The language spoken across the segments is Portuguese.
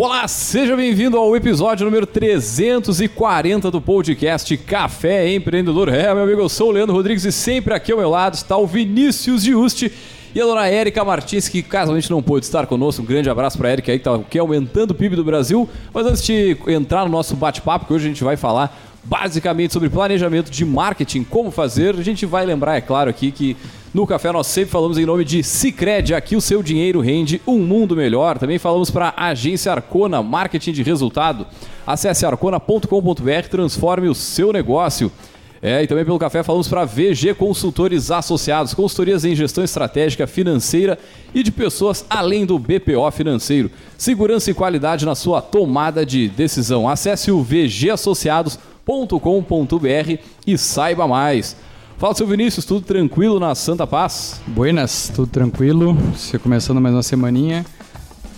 Olá, seja bem-vindo ao episódio número 340 do podcast Café Empreendedor. É, meu amigo, eu sou o Leandro Rodrigues e sempre aqui ao meu lado está o Vinícius Giusti e a dona Érica Martins, que casualmente não pôde estar conosco. Um grande abraço para a Érica aí, que está aqui aumentando o PIB do Brasil. Mas antes de entrar no nosso bate-papo, que hoje a gente vai falar basicamente sobre planejamento de marketing, como fazer, a gente vai lembrar, é claro, aqui que no café nós sempre falamos em nome de Cicred, aqui o seu dinheiro rende um mundo melhor. Também falamos para a agência Arcona, marketing de resultado. Acesse arcona.com.br, transforme o seu negócio. É, e também pelo café falamos para VG Consultores Associados, consultorias em gestão estratégica, financeira e de pessoas além do BPO financeiro. Segurança e qualidade na sua tomada de decisão. Acesse o vgassociados.com.br e saiba mais. Fala, seu Vinícius, tudo tranquilo na Santa Paz? Buenas, tudo tranquilo. Você começando mais uma semaninha.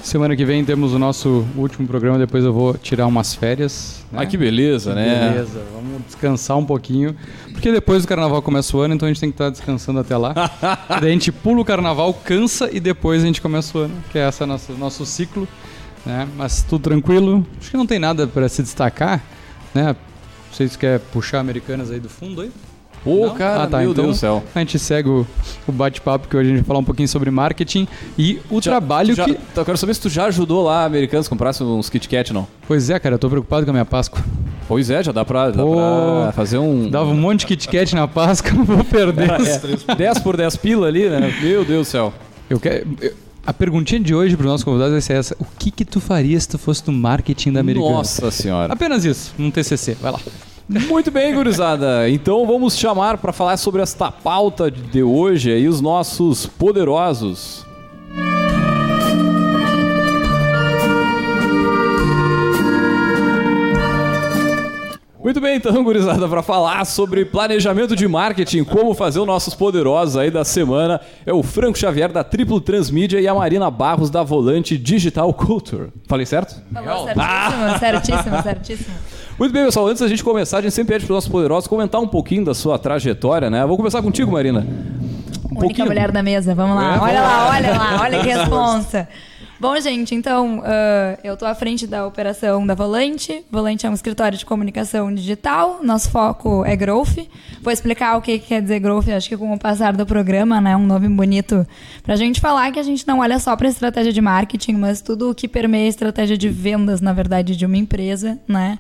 Semana que vem temos o nosso último programa, depois eu vou tirar umas férias. Né? Ah, que beleza, que né? Beleza, vamos descansar um pouquinho. Porque depois do carnaval começa o ano, então a gente tem que estar descansando até lá. Daí a gente pula o carnaval, cansa e depois a gente começa o ano, que é esse nosso, nosso ciclo. Né? Mas tudo tranquilo. Acho que não tem nada para se destacar. Né? Vocês querem puxar americanas aí do fundo aí? Pô, Não? cara, ah, tá, meu então Deus do céu. A gente segue o, o bate-papo que hoje a gente vai falar um pouquinho sobre marketing e o já, trabalho já, que. Eu quero saber se tu já ajudou lá americanos a comprar uns Kit Kat, não? Pois é, cara, eu tô preocupado com a minha Páscoa. Pois é, já dá pra, dá pra fazer um. Dava um monte de Kit Kat na Páscoa, não vou perder. É, 10 por 10 pila ali, né? Meu Deus do céu. Eu quero. Eu, a perguntinha de hoje para os nossos convidados vai ser essa: O que que tu faria se tu fosse do marketing da Americana? Nossa senhora. Apenas isso, um TCC. Vai lá. Muito bem, gurizada. Então vamos chamar para falar sobre esta pauta de hoje aí os nossos poderosos. Muito bem, então, gurizada, para falar sobre planejamento de marketing, como fazer os nossos poderosos aí da semana, é o Franco Xavier da Triplo Transmídia e a Marina Barros da Volante Digital Culture. Falei certo? Falou certíssimo, ah! certíssimo, certíssimo. Muito bem, pessoal. Antes da gente começar, a gente sempre pede para os nossos poderosos comentar um pouquinho da sua trajetória, né? Vou começar contigo, Marina. Um Única pouquinho. mulher da mesa, vamos lá. É, olha lá, olha lá, olha que responsa. Bom, gente, então, uh, eu estou à frente da operação da Volante. Volante é um escritório de comunicação digital. Nosso foco é growth. Vou explicar o que, que quer dizer growth, acho que com o passar do programa, né? Um nome bonito para a gente falar que a gente não olha só para estratégia de marketing, mas tudo o que permeia a estratégia de vendas, na verdade, de uma empresa, né?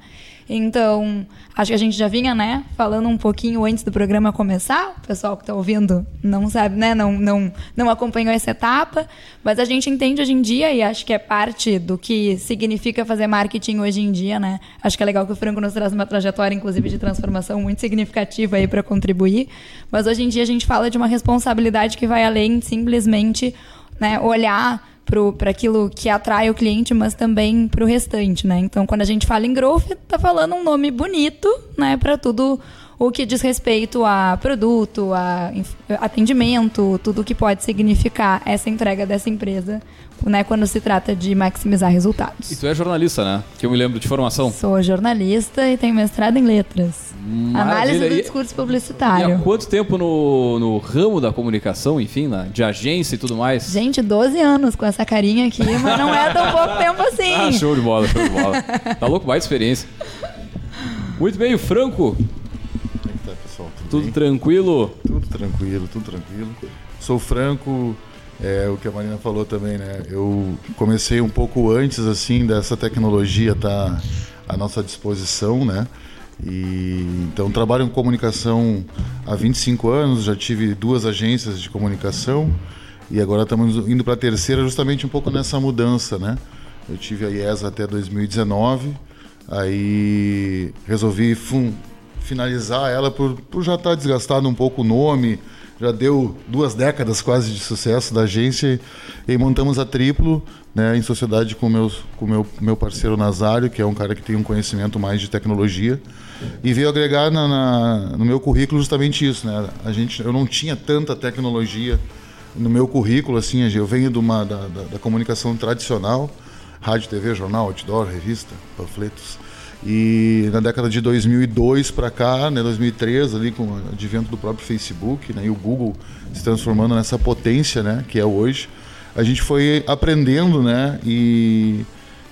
Então, acho que a gente já vinha, né, falando um pouquinho antes do programa começar. O pessoal que está ouvindo não sabe, né, não, não, não acompanhou essa etapa, mas a gente entende hoje em dia e acho que é parte do que significa fazer marketing hoje em dia, né? Acho que é legal que o Franco nos traz uma trajetória, inclusive, de transformação muito significativa aí para contribuir. Mas hoje em dia a gente fala de uma responsabilidade que vai além simplesmente né, olhar para aquilo que atrai o cliente, mas também para o restante, né? Então, quando a gente fala em growth, tá falando um nome bonito, né, para tudo o que diz respeito a produto, a atendimento, tudo o que pode significar essa entrega dessa empresa, né, quando se trata de maximizar resultados. E tu é jornalista, né? Que eu me lembro de formação. Sou jornalista e tenho mestrado em letras. Maravilha. Análise do discurso publicitário. E há quanto tempo no, no ramo da comunicação, enfim, na, de agência e tudo mais? Gente, 12 anos com essa carinha aqui, mas não é tão pouco tempo assim. Ah, show de bola, show de bola. tá louco? Mais experiência. Muito bem, o Franco, tudo tranquilo? Tudo tranquilo, tudo tranquilo. Sou franco, é o que a Marina falou também, né? Eu comecei um pouco antes assim dessa tecnologia estar tá à nossa disposição, né? E então trabalho em comunicação há 25 anos, já tive duas agências de comunicação e agora estamos indo para a terceira justamente um pouco nessa mudança, né? Eu tive a IESA até 2019, aí resolvi fum, finalizar ela por, por já estar tá desgastado um pouco o nome, já deu duas décadas quase de sucesso da agência e, montamos a Triplo, né, em sociedade com o com meu, meu parceiro Nazário, que é um cara que tem um conhecimento mais de tecnologia, e veio agregar na, na, no meu currículo justamente isso, né? A gente, eu não tinha tanta tecnologia no meu currículo, assim, eu venho de uma, da, da, da comunicação tradicional, rádio, TV, jornal, outdoor, revista, panfletos, e na década de 2002 para cá, né, 2003, ali com o advento do próprio Facebook né, e o Google se transformando nessa potência né, que é hoje, a gente foi aprendendo né, e,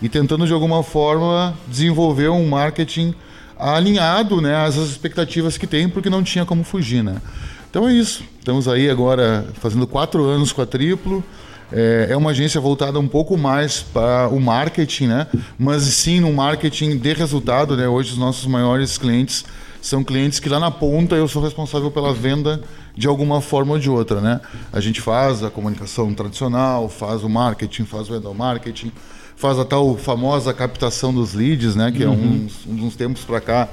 e tentando de alguma forma desenvolver um marketing alinhado né, às expectativas que tem, porque não tinha como fugir. Né? Então é isso. Estamos aí agora fazendo quatro anos com a Triplo. É, é uma agência voltada um pouco mais para o marketing, né? mas sim no marketing de resultado. Né? Hoje os nossos maiores clientes são clientes que lá na ponta eu sou responsável pela venda de alguma forma ou de outra, né? A gente faz a comunicação tradicional, faz o marketing, faz o endow marketing, faz a tal famosa captação dos leads, né? Que uhum. é uns, uns tempos para cá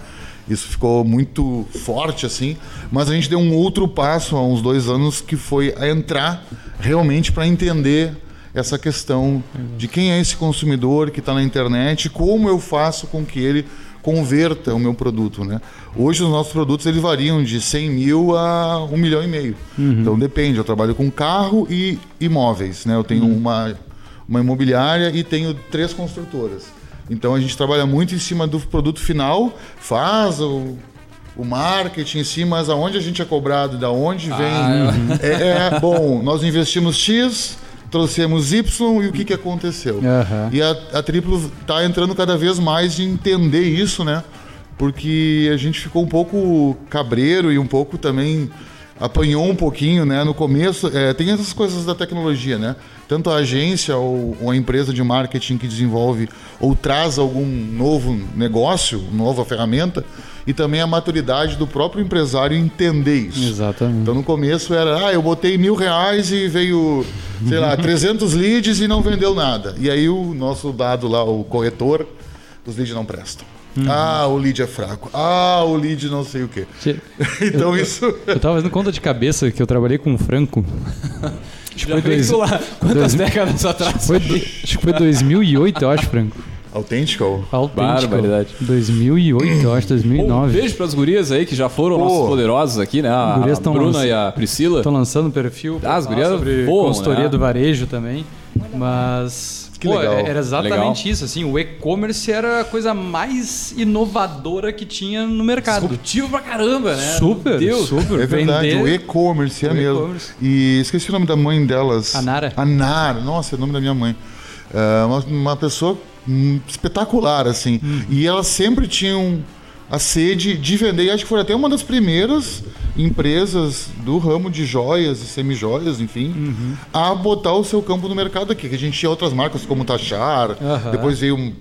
isso ficou muito forte assim, mas a gente deu um outro passo há uns dois anos que foi a entrar realmente para entender essa questão de quem é esse consumidor que está na internet, como eu faço com que ele converta o meu produto, né? Hoje os nossos produtos eles variam de 100 mil a um milhão e meio. Uhum. Então depende. Eu trabalho com carro e imóveis, né? Eu tenho uhum. uma uma imobiliária e tenho três construtoras. Então a gente trabalha muito em cima do produto final, faz o, o marketing em si, mas aonde a gente é cobrado, da onde vem. Ah, é, é, bom, nós investimos X, trouxemos Y e o que, que aconteceu. Uhum. E a, a Triplo está entrando cada vez mais em entender isso, né? Porque a gente ficou um pouco cabreiro e um pouco também apanhou um pouquinho, né? No começo, é, tem essas coisas da tecnologia, né? Tanto a agência ou, ou, a empresa de marketing que desenvolve ou traz algum novo negócio, nova ferramenta, e também a maturidade do próprio empresário entender isso. Exatamente. Então no começo era, ah, eu botei mil reais e veio, sei lá, 300 leads e não vendeu nada. E aí o nosso dado lá, o corretor, os leads não prestam. Uhum. Ah, o lead é fraco. Ah, o lead não sei o quê. então eu, isso. Eu tava fazendo conta de cabeça que eu trabalhei com o Franco. Acho que foi dois, lá. Quantas dois, décadas atrás? Acho que, foi, acho que foi 2008, eu acho, Franco. Autêntico? Autêntico. Barbaridade. 2008, eu acho, 2009. Um beijo para as gurias aí que já foram Pô. nossos poderosos aqui, né? A, a Bruna e a Priscila. Estão lançando perfil. Ah, as gurias sobre consultoria né? do varejo também. Mas que Pô, legal. Era exatamente legal. isso, assim, o e-commerce era a coisa mais inovadora que tinha no mercado. Disruptivo pra caramba, né? Super, Deus. super. É verdade, Vender... o e-commerce é o mesmo. E esqueci o nome da mãe delas. A Nara. A Nara, nossa, é o nome da minha mãe. É uma, uma pessoa espetacular, assim. Hum. E elas sempre tinham a sede de vender, e acho que foi até uma das primeiras empresas do ramo de joias e semi-joias, enfim, uhum. a botar o seu campo no mercado aqui. Que a gente tinha outras marcas como Tachar, uhum. depois veio um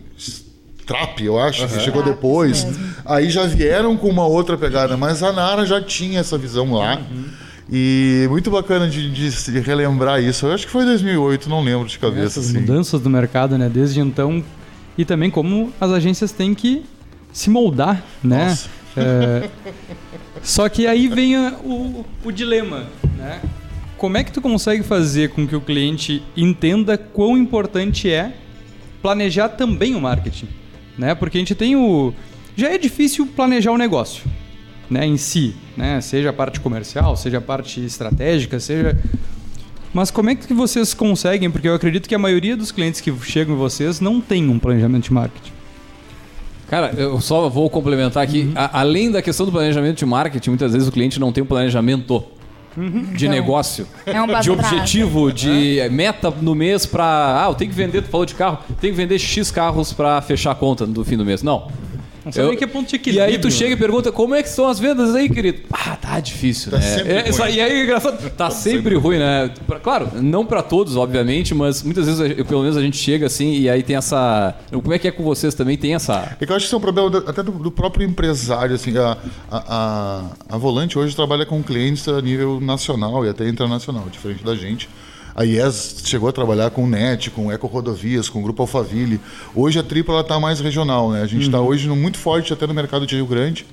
Trap, eu acho, uhum. que chegou depois. Aí já vieram com uma outra pegada, mas a Nara já tinha essa visão lá. Uhum. E muito bacana de, de, relembrar isso. Eu acho que foi 2008, não lembro de cabeça. Essas assim. mudanças do mercado, né? Desde então. E também como as agências têm que se moldar, né? Nossa. É, só que aí vem o, o dilema, né? Como é que tu consegue fazer com que o cliente entenda quão importante é planejar também o marketing, né? Porque a gente tem o já é difícil planejar o negócio, né, em si, né? Seja a parte comercial, seja a parte estratégica, seja mas como é que vocês conseguem? Porque eu acredito que a maioria dos clientes que chegam em vocês não tem um planejamento de marketing. Cara, eu só vou complementar aqui. Uhum. A, além da questão do planejamento de marketing, muitas vezes o cliente não tem um planejamento uhum. de então, negócio, é um de objetivo, de é. meta no mês para. Ah, eu tenho que vender, tu falou de carro, tem que vender X carros para fechar a conta no fim do mês. Não. Não sabe eu, que é ponto de equilíbrio. E aí tu chega e pergunta, como é que estão as vendas aí, querido? Ah, tá difícil, tá né? É, ruim. e aí é engraçado, tá, tá sempre, sempre ruim, né? Claro, não para todos, obviamente, mas muitas vezes, eu, pelo menos a gente chega assim e aí tem essa... Como é que é com vocês também? Tem essa... É que eu acho que isso é um problema até do, do próprio empresário, assim, a, a, a, a Volante hoje trabalha com clientes a nível nacional e até internacional, diferente da gente. A IES chegou a trabalhar com o NET, com Eco Rodovias, com o Grupo Alphaville. Hoje a Tripla está mais regional, né? A gente está uhum. hoje muito forte até no mercado de Rio Grande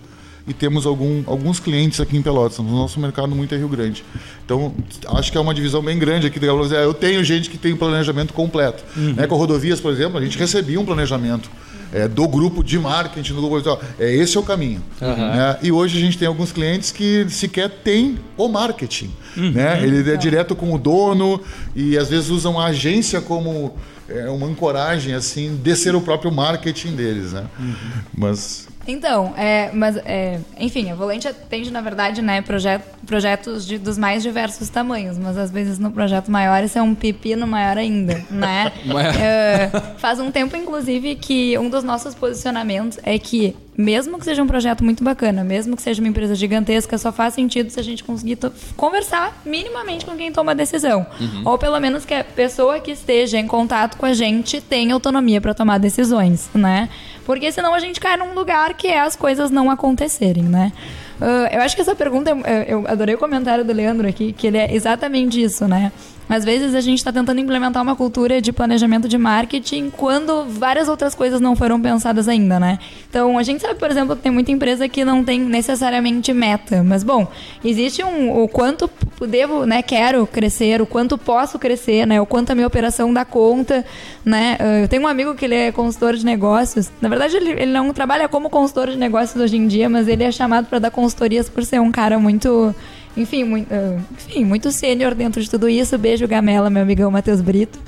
e temos algum, alguns clientes aqui em Pelotas. O nosso mercado muito é Rio Grande. Então, acho que é uma divisão bem grande aqui. Eu tenho gente que tem um planejamento completo. Uhum. Né, com rodovias, por exemplo, a gente recebia um planejamento é, do grupo de marketing, do grupo é, esse é o caminho. Uhum. Né? E hoje a gente tem alguns clientes que sequer têm o marketing. Uhum. Né? Ele é direto com o dono e às vezes usam a agência como é, uma ancoragem assim de ser o próprio marketing deles. Né? Uhum. Mas Então, é, mas, é, enfim, a Volante atende, na verdade, né, projet, projetos de, dos mais diversos tamanhos, mas às vezes no projeto maior isso é um pepino maior ainda, né? é, faz um tempo, inclusive, que um dos nossos posicionamentos é que mesmo que seja um projeto muito bacana, mesmo que seja uma empresa gigantesca, só faz sentido se a gente conseguir conversar minimamente com quem toma a decisão. Uhum. Ou pelo menos que a pessoa que esteja em contato com a gente tenha autonomia para tomar decisões, né? Porque senão a gente cai num lugar que é as coisas não acontecerem, né? Uh, eu acho que essa pergunta, eu adorei o comentário do Leandro aqui, que ele é exatamente isso, né? Às vezes a gente está tentando implementar uma cultura de planejamento de marketing quando várias outras coisas não foram pensadas ainda, né? Então a gente sabe, por exemplo, que tem muita empresa que não tem necessariamente meta, mas bom, existe um o quanto devo, né, quero crescer, o quanto posso crescer, né, o quanto a minha operação dá conta, né? Eu tenho um amigo que ele é consultor de negócios. Na verdade ele, ele não trabalha como consultor de negócios hoje em dia, mas ele é chamado para dar consultorias por ser um cara muito enfim, muito, uh, enfim, muito sênior dentro de tudo isso. Beijo, Gamela, meu amigão Matheus Brito.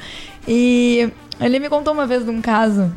E ele me contou uma vez de um caso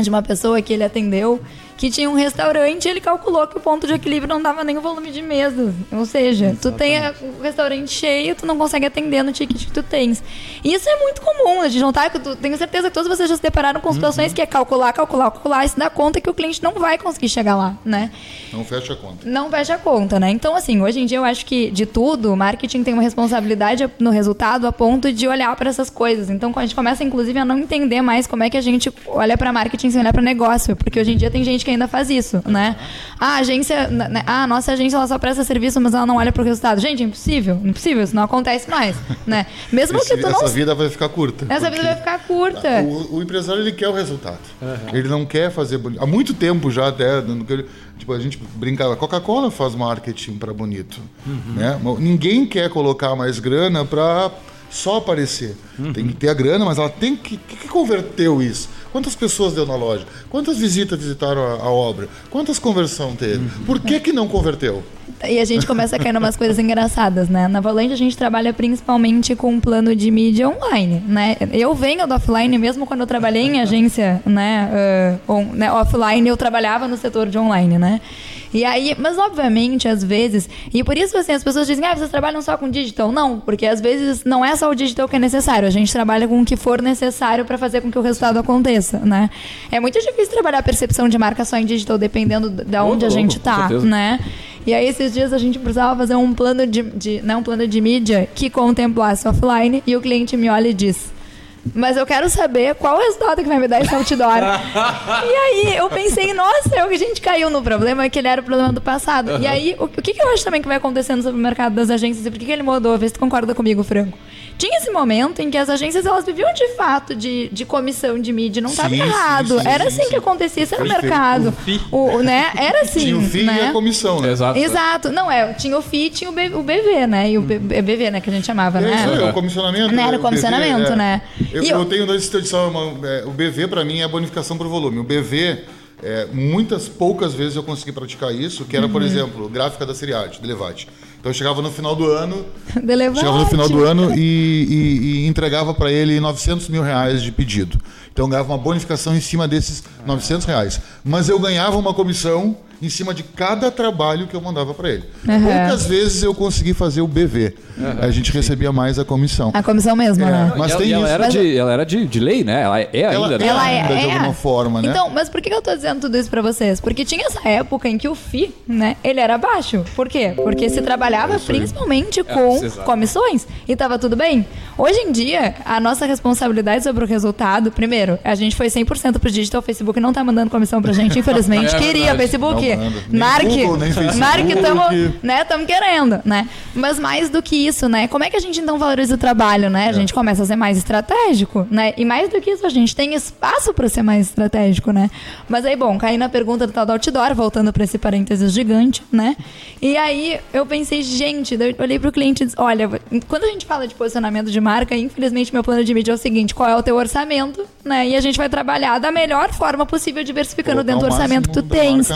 de uma pessoa que ele atendeu que tinha um restaurante e ele calculou que o ponto de equilíbrio não dava nem o volume de mesas. Ou seja, Exatamente. tu tem o restaurante cheio, tu não consegue atender no ticket que tu tens. E isso é muito comum, a gente não tá, tenho certeza que todos vocês já se depararam com situações uhum. que é calcular, calcular, calcular e se dá conta que o cliente não vai conseguir chegar lá, né? Não fecha a conta. Não fecha a conta, né? Então, assim, hoje em dia eu acho que de tudo, o marketing tem uma responsabilidade no resultado a ponto de olhar para essas coisas. Então, a gente começa, inclusive, a não entender mais como é que a gente olha para marketing sem olhar para negócio, porque hoje em dia tem gente que ainda faz isso, né? A agência, né? ah, a nossa agência ela só presta serviço, mas ela não olha pro resultado. Gente, é impossível, impossível, isso não acontece mais, né? Mesmo Esse, que tu essa não... Essa vida vai ficar curta. Essa vida vai ficar curta. O, o empresário, ele quer o resultado. Uhum. Ele não quer fazer... Há muito tempo já até... Tipo, a gente brincava, Coca-Cola faz marketing para bonito, uhum. né? Ninguém quer colocar mais grana para só aparecer. Uhum. Tem que ter a grana, mas ela tem que. O que, que converteu isso? Quantas pessoas deu na loja? Quantas visitas visitaram a, a obra? Quantas conversão teve? Por que, que não converteu? E a gente começa a cair umas coisas engraçadas, né? Na Valente a gente trabalha principalmente com um plano de mídia online, né? Eu venho do offline, mesmo quando eu trabalhei em agência, né, uh, on, né offline, eu trabalhava no setor de online, né? E aí, mas obviamente, às vezes, e por isso assim, as pessoas dizem, ah, vocês trabalham só com digital. Não, porque às vezes não é só o digital que é necessário, a gente trabalha com o que for necessário para fazer com que o resultado aconteça, né? É muito difícil trabalhar a percepção de marca só em digital, dependendo de onde a gente tá, né? E aí, esses dias a gente precisava fazer um plano de, de, né, um plano de mídia que contemplasse offline e o cliente me olha e diz: mas eu quero saber qual o resultado que vai me dar esse outdoor. e aí eu pensei, nossa, eu, a gente caiu no problema que ele era o problema do passado. Uhum. E aí, o, o que, que eu acho também que vai acontecendo sobre o mercado das agências e por que, que ele mudou? Vê se tu concorda comigo, Franco. Tinha esse momento em que as agências elas viviam de fato de, de comissão de mídia, não estava errado. Sim, sim, era assim sim, que acontecia, isso era o mercado. O, o, né? Era assim. Tinha o FII né? e a comissão, né? Exato. Exato. Não, é, tinha o FII e tinha o, B, o BV, né? E o B, BV, né, que a gente chamava, né? Isso é, o comissionamento. Não, era o comissionamento, BV, é. né? Eu, eu, eu, tenho dois instituições, é, o BV para mim é a bonificação por volume. O BV é, muitas poucas vezes eu consegui praticar isso, que era, uhum. por exemplo, gráfica da Seriade, Delevate. Então eu chegava no final do ano. chegava no final do ano e, e, e entregava para ele 900 mil reais de pedido. Então eu ganhava uma bonificação em cima desses 900 reais. Mas eu ganhava uma comissão em cima de cada trabalho que eu mandava para ele. Uhum. Poucas vezes eu consegui fazer o BV. Uhum. A gente recebia mais a comissão. A comissão mesmo, é, né? Mas e tem ela, isso. Era de, ela era de, de lei, né? Ela é ainda, ela, né? Ela é, ainda, de alguma forma, né? Então, mas por que eu tô dizendo tudo isso para vocês? Porque tinha essa época em que o FI, né, ele era baixo. Por quê? Porque se trabalhava principalmente com é, comissões e tava tudo bem. Hoje em dia, a nossa responsabilidade sobre o resultado, primeiro, a gente foi 100% pro digital, o Facebook não tá mandando comissão pra gente, infelizmente. É, Queria, verdade. Facebook. Mark, Mark, tamo, né, tamo querendo, né? Mas mais do que isso, né? Como é que a gente então valoriza o trabalho, né? A é. gente começa a ser mais estratégico, né? E mais do que isso, a gente tem espaço para ser mais estratégico, né? Mas aí, bom, caí na pergunta do tal do outdoor, voltando para esse parênteses gigante, né? E aí eu pensei, gente, eu olhei pro cliente e disse, olha, quando a gente fala de posicionamento de marca, infelizmente meu plano de mídia é o seguinte, qual é o teu orçamento? Né? E a gente vai trabalhar da melhor forma possível, diversificando Colocar dentro do orçamento que tu tens.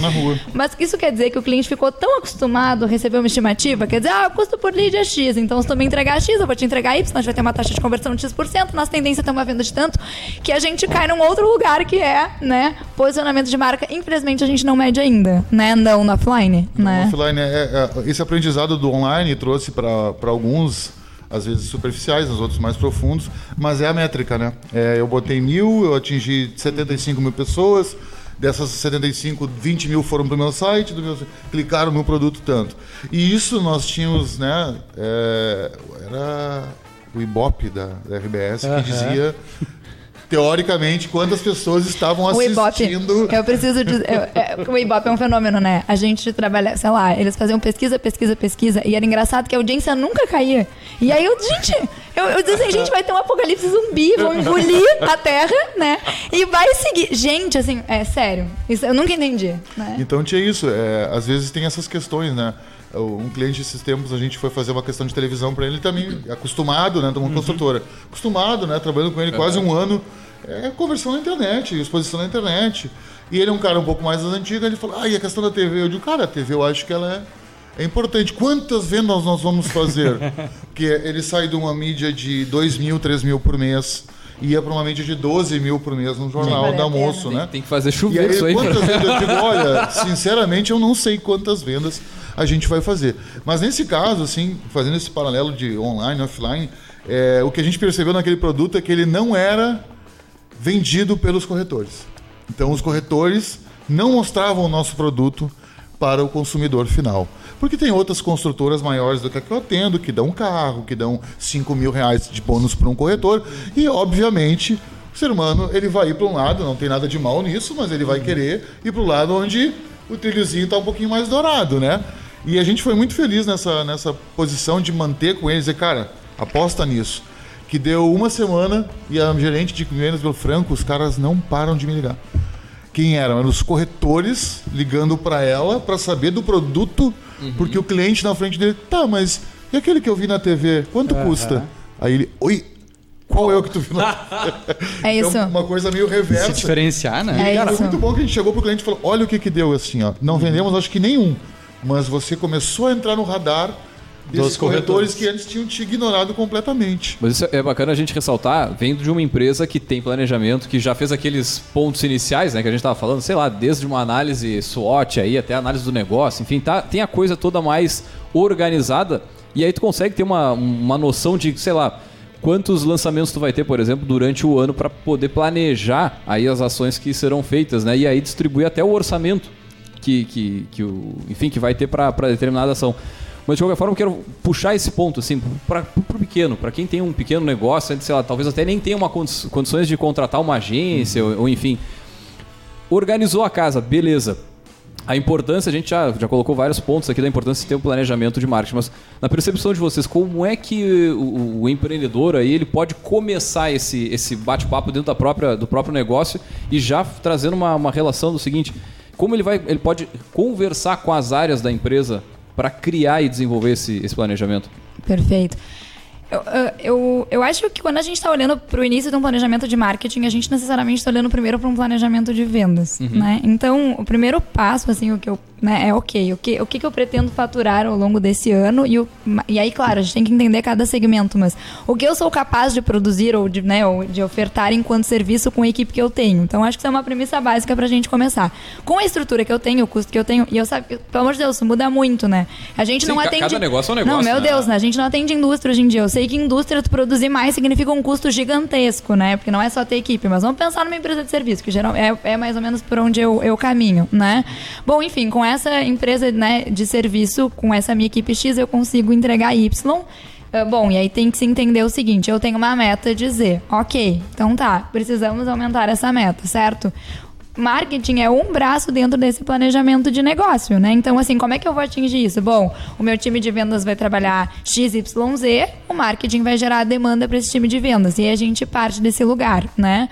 Mas isso quer dizer que o cliente ficou tão acostumado a receber uma estimativa, quer dizer, ah, o custo por lead é X, então se tu me entregar X, eu vou te entregar Y, a gente vai ter uma taxa de conversão de X%, nossa tendência é ter uma venda de tanto, que a gente cai num outro lugar que é, né, posicionamento de marca. Infelizmente a gente não mede ainda, né, não no offline, né. Offline, é, é, esse aprendizado do online trouxe para alguns, às vezes superficiais, os outros mais profundos, mas é a métrica, né? É, eu botei mil, eu atingi 75 mil pessoas, dessas 75, 20 mil foram para o meu site, do meu, clicaram no meu produto tanto. E isso nós tínhamos, né? é, era o Ibope da, da RBS que dizia. Teoricamente, quantas pessoas estavam O Ibope, assistindo eu preciso dizer, eu- é, o Ibope é um fenômeno, né? A gente trabalha, sei lá, eles faziam pesquisa, pesquisa, pesquisa, e era engraçado que a audiência nunca caía. E aí eu, gente, eu, eu disse assim, gente, vai ter um apocalipse zumbi, vão engolir a Terra, né? E vai seguir. Gente, assim, é sério, isso eu nunca entendi, né? Então tinha isso. é, às vezes tem essas questões, né? Um cliente esses tempos a gente foi fazer uma questão de televisão para ele também acostumado, né? Uma construtora, acostumado, né? Trabalhando com ele quase um ano, é, conversão na internet, exposição na internet. E ele é um cara um pouco mais das antigas. Ele falou: Ah, e a questão da TV? Eu digo, cara, a TV eu acho que ela é, é importante. Quantas vendas nós vamos fazer? Porque ele sai de uma mídia de 2 mil, 3 mil por mês. Ia para uma mídia de 12 mil por mês no jornal vale da Tem, né? tem que fazer E chover aí, isso aí. quantas vendas? Eu digo, olha, sinceramente, eu não sei quantas vendas a gente vai fazer. Mas nesse caso, assim, fazendo esse paralelo de online offline, é, o que a gente percebeu naquele produto é que ele não era vendido pelos corretores. Então, os corretores não mostravam o nosso produto para o consumidor final. Porque tem outras construtoras maiores do que a que eu atendo, que dão um carro, que dão 5 mil reais de bônus para um corretor. E, obviamente, o ser humano ele vai ir para um lado, não tem nada de mal nisso, mas ele vai querer ir para o lado onde o trilhozinho está um pouquinho mais dourado, né? E a gente foi muito feliz nessa, nessa posição de manter com eles, dizer, cara, aposta nisso. Que deu uma semana e a gerente de vendas pelo Franco, os caras não param de me ligar. Quem eram? Eram os corretores ligando para ela para saber do produto, porque o cliente na frente dele, tá, mas e aquele que eu vi na TV, quanto custa? Aí ele, oi, qual é o que tu viu na É isso. Então, uma coisa meio Se reversa. diferenciar, né? É Cara, isso. foi muito bom que a gente chegou pro cliente e falou: olha o que que deu assim, ó. Não vendemos acho que nenhum. Mas você começou a entrar no radar Dos corretores corretores. que antes tinham te ignorado completamente. Mas isso é bacana a gente ressaltar, vendo de uma empresa que tem planejamento, que já fez aqueles pontos iniciais, né, que a gente estava falando, sei lá, desde uma análise SWOT aí até a análise do negócio, enfim, tá, tem a coisa toda mais organizada e aí tu consegue ter uma, uma noção de, sei lá, quantos lançamentos tu vai ter, por exemplo, durante o ano para poder planejar aí as ações que serão feitas, né, e aí distribuir até o orçamento que, que, que o, enfim, que vai ter para determinada ação. Mas de qualquer forma, eu quero puxar esse ponto, assim, para o pequeno, para quem tem um pequeno negócio, sei lá, talvez até nem tenha uma condi- condições de contratar uma agência, ou, ou enfim. Organizou a casa, beleza. A importância, a gente já, já colocou vários pontos aqui da importância de ter um planejamento de marketing, mas na percepção de vocês, como é que o, o empreendedor aí ele pode começar esse, esse bate-papo dentro da própria, do próprio negócio e já trazendo uma, uma relação do seguinte, como ele vai, ele pode conversar com as áreas da empresa para criar e desenvolver esse, esse planejamento? Perfeito. Eu, eu, eu, acho que quando a gente está olhando para o início de um planejamento de marketing, a gente necessariamente está olhando primeiro para um planejamento de vendas, né? Então, o primeiro passo, assim, o que eu, né, é ok, o que, o que eu pretendo faturar ao longo desse ano e, o, e aí, claro, a gente tem que entender cada segmento, mas o que eu sou capaz de produzir ou de, né, ou de ofertar enquanto serviço com a equipe que eu tenho. Então, acho que isso é uma premissa básica para a gente começar. Com a estrutura que eu tenho, o custo que eu tenho, e eu sabe, pelo amor de Deus, isso muda muito, né? A gente Sim, não atende... cada negócio é um negócio, Não, meu né? Deus, né? A gente não atende indústria hoje em dia. Eu sei que indústria, tu produzir mais significa um custo gigantesco, né? Porque não é só ter equipe, mas vamos pensar numa empresa de serviço, que geral, é, é mais ou menos por onde eu, eu caminho, né? Bom, enfim, com essa empresa né, de serviço, com essa minha equipe X, eu consigo entregar Y. Ah, Bom, e aí tem que se entender o seguinte: eu tenho uma meta de Z. Ok, então tá, precisamos aumentar essa meta, certo? Marketing é um braço dentro desse planejamento de negócio, né? Então, assim, como é que eu vou atingir isso? Bom, o meu time de vendas vai trabalhar XYZ, o marketing vai gerar demanda para esse time de vendas. E a gente parte desse lugar, né?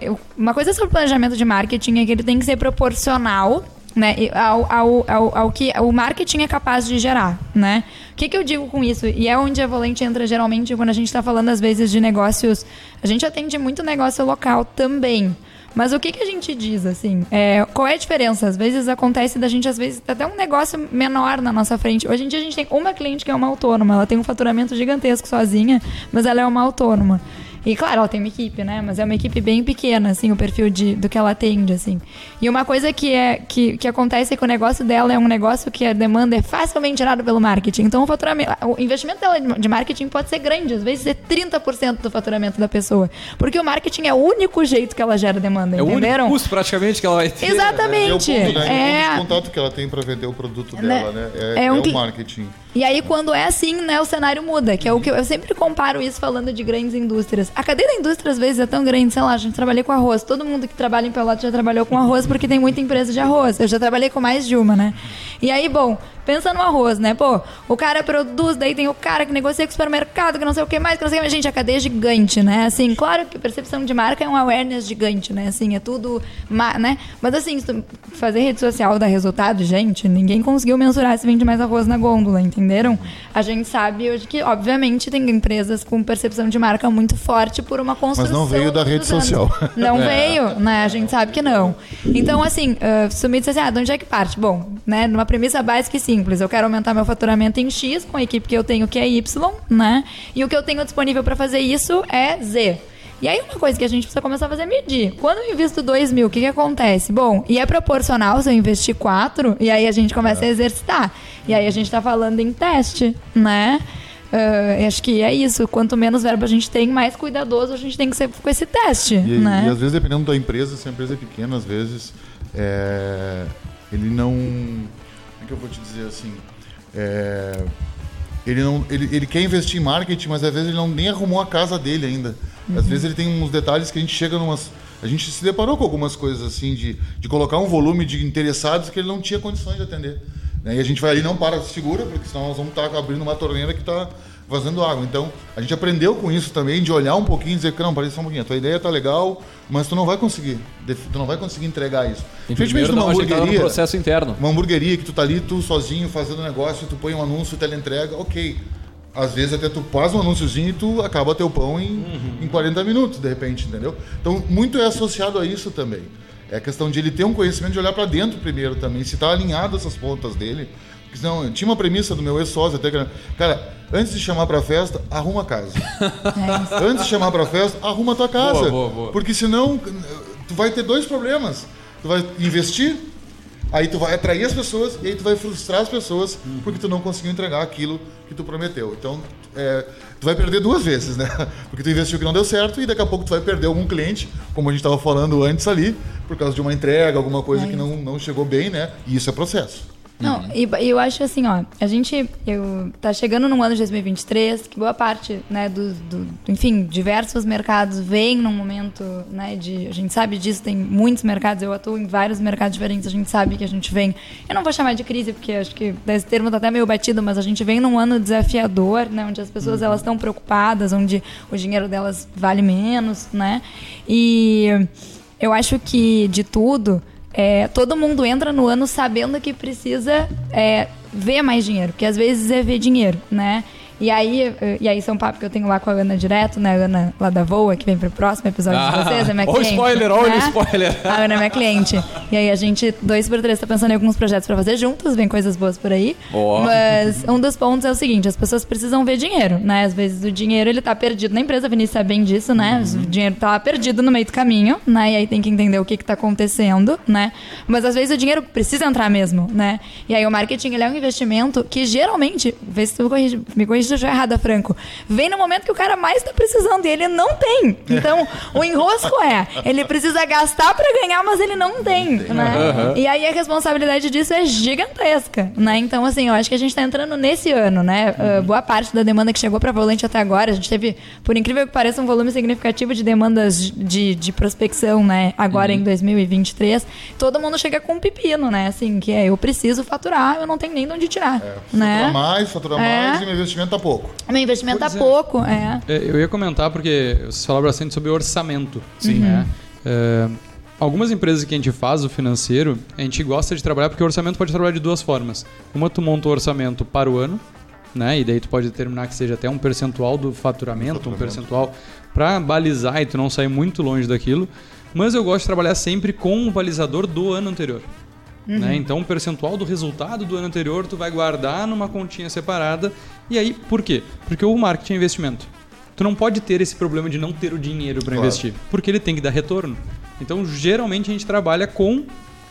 Eu- uma coisa sobre planejamento de marketing é que ele tem que ser proporcional né, ao, ao, ao, ao que o marketing é capaz de gerar, né? O que, que eu digo com isso? E é onde a Volante entra geralmente quando a gente está falando, às vezes, de negócios. A gente atende muito negócio local também. Mas o que, que a gente diz, assim? É, qual é a diferença? Às vezes acontece da gente, às vezes, até um negócio menor na nossa frente. Hoje em dia a gente tem uma cliente que é uma autônoma. Ela tem um faturamento gigantesco sozinha, mas ela é uma autônoma. E claro, ela tem uma equipe, né? Mas é uma equipe bem pequena, assim, o perfil de, do que ela atende, assim. E uma coisa que, é, que, que acontece é que o negócio dela é um negócio que a demanda é facilmente gerada pelo marketing. Então o faturamento, o investimento dela de marketing pode ser grande, às vezes é 30% do faturamento da pessoa. Porque o marketing é o único jeito que ela gera demanda, É o entenderam? único custo praticamente que ela vai ter. É o Exatamente. ponto, né? É, o contato que ela tem para vender o produto Né? dela, né? É, É é um o que- marketing. E aí, quando é assim, né, o cenário muda. Que é o que eu, eu sempre comparo isso falando de grandes indústrias. A cadeia da indústria, às vezes, é tão grande, sei lá, a gente trabalhei com arroz. Todo mundo que trabalha em Pelotas já trabalhou com arroz, porque tem muita empresa de arroz. Eu já trabalhei com mais de uma, né? E aí, bom, pensa no arroz, né? Pô, o cara produz, daí tem o cara que negocia com o supermercado, que não sei o que mais, que não sei o que mais. Gente, a cadeia é gigante, né? Assim, claro que percepção de marca é um awareness gigante, né? Assim, é tudo, né? Mas assim, fazer rede social dar resultado, gente, ninguém conseguiu mensurar se vende mais arroz na gôndola, entenderam? A gente sabe hoje que, obviamente, tem empresas com percepção de marca muito forte por uma construção. não veio da rede anos. social. Não veio, né? A gente sabe que não. Então, assim, uh, se me disser assim, ah, de onde é que parte? Bom, né, numa premissa básica e simples, eu quero aumentar meu faturamento em X com a equipe que eu tenho que é Y, né? E o que eu tenho disponível para fazer isso é Z. E aí uma coisa que a gente precisa começar a fazer é medir. Quando eu invisto 2 mil, o que, que acontece? Bom, e é proporcional se eu investir 4, e aí a gente começa a exercitar. E aí a gente tá falando em teste, né? Ah, acho que é isso. Quanto menos verbo a gente tem, mais cuidadoso a gente tem que ser com esse teste, E, né? e às vezes, dependendo da empresa, se a empresa é pequena, às vezes é, ele não. Como é que eu vou te dizer assim? É, ele, não, ele, ele quer investir em marketing, mas às vezes ele não nem arrumou a casa dele ainda. Às vezes ele tem uns detalhes que a gente chega numas. A gente se deparou com algumas coisas assim, de, de colocar um volume de interessados que ele não tinha condições de atender. né? E a gente vai ali, não para, segura, porque senão nós vamos estar abrindo uma torneira que está vazando água. Então, a gente aprendeu com isso também, de olhar um pouquinho e dizer não, parece só um pouquinho, a tua ideia tá legal, mas tu não vai conseguir. Tu não vai conseguir entregar isso. Tem Diferentemente primeiro de dar uma uma ajeitada no hamburgueria, processo interno. uma hamburgueria que tu tá ali, tu sozinho, fazendo negócio, tu põe um anúncio, teleentrega, ok. Às vezes até tu faz um anúnciozinho e tu acaba teu pão em, em 40 minutos, de repente, entendeu? Então, muito é associado a isso também. É a questão de ele ter um conhecimento de olhar para dentro primeiro também, se tá alinhado essas pontas dele. Porque senão, eu tinha uma premissa do meu ex-sócio até que era, cara, antes de chamar pra festa, arruma a casa. antes de chamar pra festa, arruma a tua casa. Boa, boa, boa. Porque senão, tu vai ter dois problemas. Tu vai investir Aí tu vai atrair as pessoas e aí tu vai frustrar as pessoas porque tu não conseguiu entregar aquilo que tu prometeu. Então, é, tu vai perder duas vezes, né? Porque tu investiu que não deu certo e daqui a pouco tu vai perder algum cliente, como a gente estava falando antes ali, por causa de uma entrega, alguma coisa É que não, não chegou bem, né? E isso é processo. Não, e e eu acho assim, ó, a gente eu, tá chegando num ano de 2023 que boa parte, né, do, do enfim, diversos mercados vem num momento, né, de, a gente sabe disso, tem muitos mercados, eu atuo em vários mercados diferentes, a gente sabe que a gente vem, eu não vou chamar de crise porque acho que esse termo tá até meio batido, mas a gente vem num ano desafiador, né, onde as pessoas elas estão preocupadas, onde o dinheiro delas vale menos, né? E eu acho que de tudo é, todo mundo entra no ano sabendo que precisa é, ver mais dinheiro, porque às vezes é ver dinheiro, né? E aí, e aí isso é um papo que eu tenho lá com a Ana direto, né? A Ana lá da Voa, que vem pro próximo episódio de vocês, é minha Ah, Ó o cliente. spoiler, olha o né? spoiler. A Ana é minha cliente. E aí a gente, dois por três, tá pensando em alguns projetos pra fazer juntos, vem coisas boas por aí. Ó. Mas um dos pontos é o seguinte, as pessoas precisam ver dinheiro, né? Às vezes o dinheiro, ele tá perdido na empresa, a Vinícius sabe bem disso, né? O dinheiro tá perdido no meio do caminho, né? E aí tem que entender o que que tá acontecendo, né? Mas às vezes o dinheiro precisa entrar mesmo, né? E aí o marketing, ele é um investimento que geralmente, vê se tu me corrige, me corrige estiver errada, Franco, vem no momento que o cara mais tá precisando e ele não tem. Então, o enrosco é, ele precisa gastar pra ganhar, mas ele não tem, né? E aí a responsabilidade disso é gigantesca, né? Então, assim, eu acho que a gente tá entrando nesse ano, né? Uh, boa parte da demanda que chegou pra Volante até agora, a gente teve, por incrível que pareça, um volume significativo de demandas de, de prospecção, né? Agora em 2023. Todo mundo chega com um pepino, né? Assim, que é, eu preciso faturar, eu não tenho nem de onde tirar, né? Faturar mais, faturar É. mais e meu investimento tá pouco. Meu investimento tá Pois é. pouco, é. É, Eu ia comentar porque vocês falaram bastante sobre orçamento. Sim. Né? É, algumas empresas que a gente faz o financeiro, a gente gosta de trabalhar porque o orçamento pode trabalhar de duas formas. Uma, tu monta o orçamento para o ano, né? E daí tu pode determinar que seja até um percentual do faturamento, faturamento. um percentual para balizar e tu não sair muito longe daquilo. Mas eu gosto de trabalhar sempre com um balizador do ano anterior. Uhum. Né? Então, um percentual do resultado do ano anterior tu vai guardar numa continha separada. E aí, por quê? Porque o marketing é investimento. Tu não pode ter esse problema de não ter o dinheiro para claro. investir, porque ele tem que dar retorno. Então, geralmente a gente trabalha com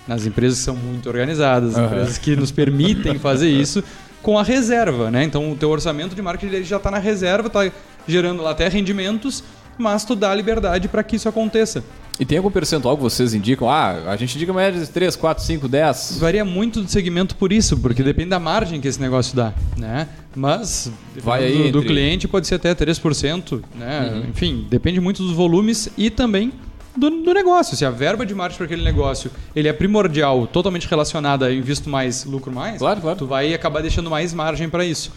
nas empresas que são muito organizadas, uhum. empresas que nos permitem fazer isso com a reserva, né? Então, o teu orçamento de marketing já está na reserva, está gerando lá até rendimentos, mas tu dá liberdade para que isso aconteça. E tem algum percentual que vocês indicam? Ah, a gente indica média de 3, 4, 5, 10. Varia muito do segmento por isso, porque depende da margem que esse negócio dá, né? Mas vai aí do, entre... do cliente pode ser até 3%, né? Uhum. Enfim, depende muito dos volumes e também do, do, negócio. Se a verba de marketing para aquele negócio ele é primordial, totalmente relacionada a invisto mais, lucro mais, claro, claro. tu vai acabar deixando mais margem para isso.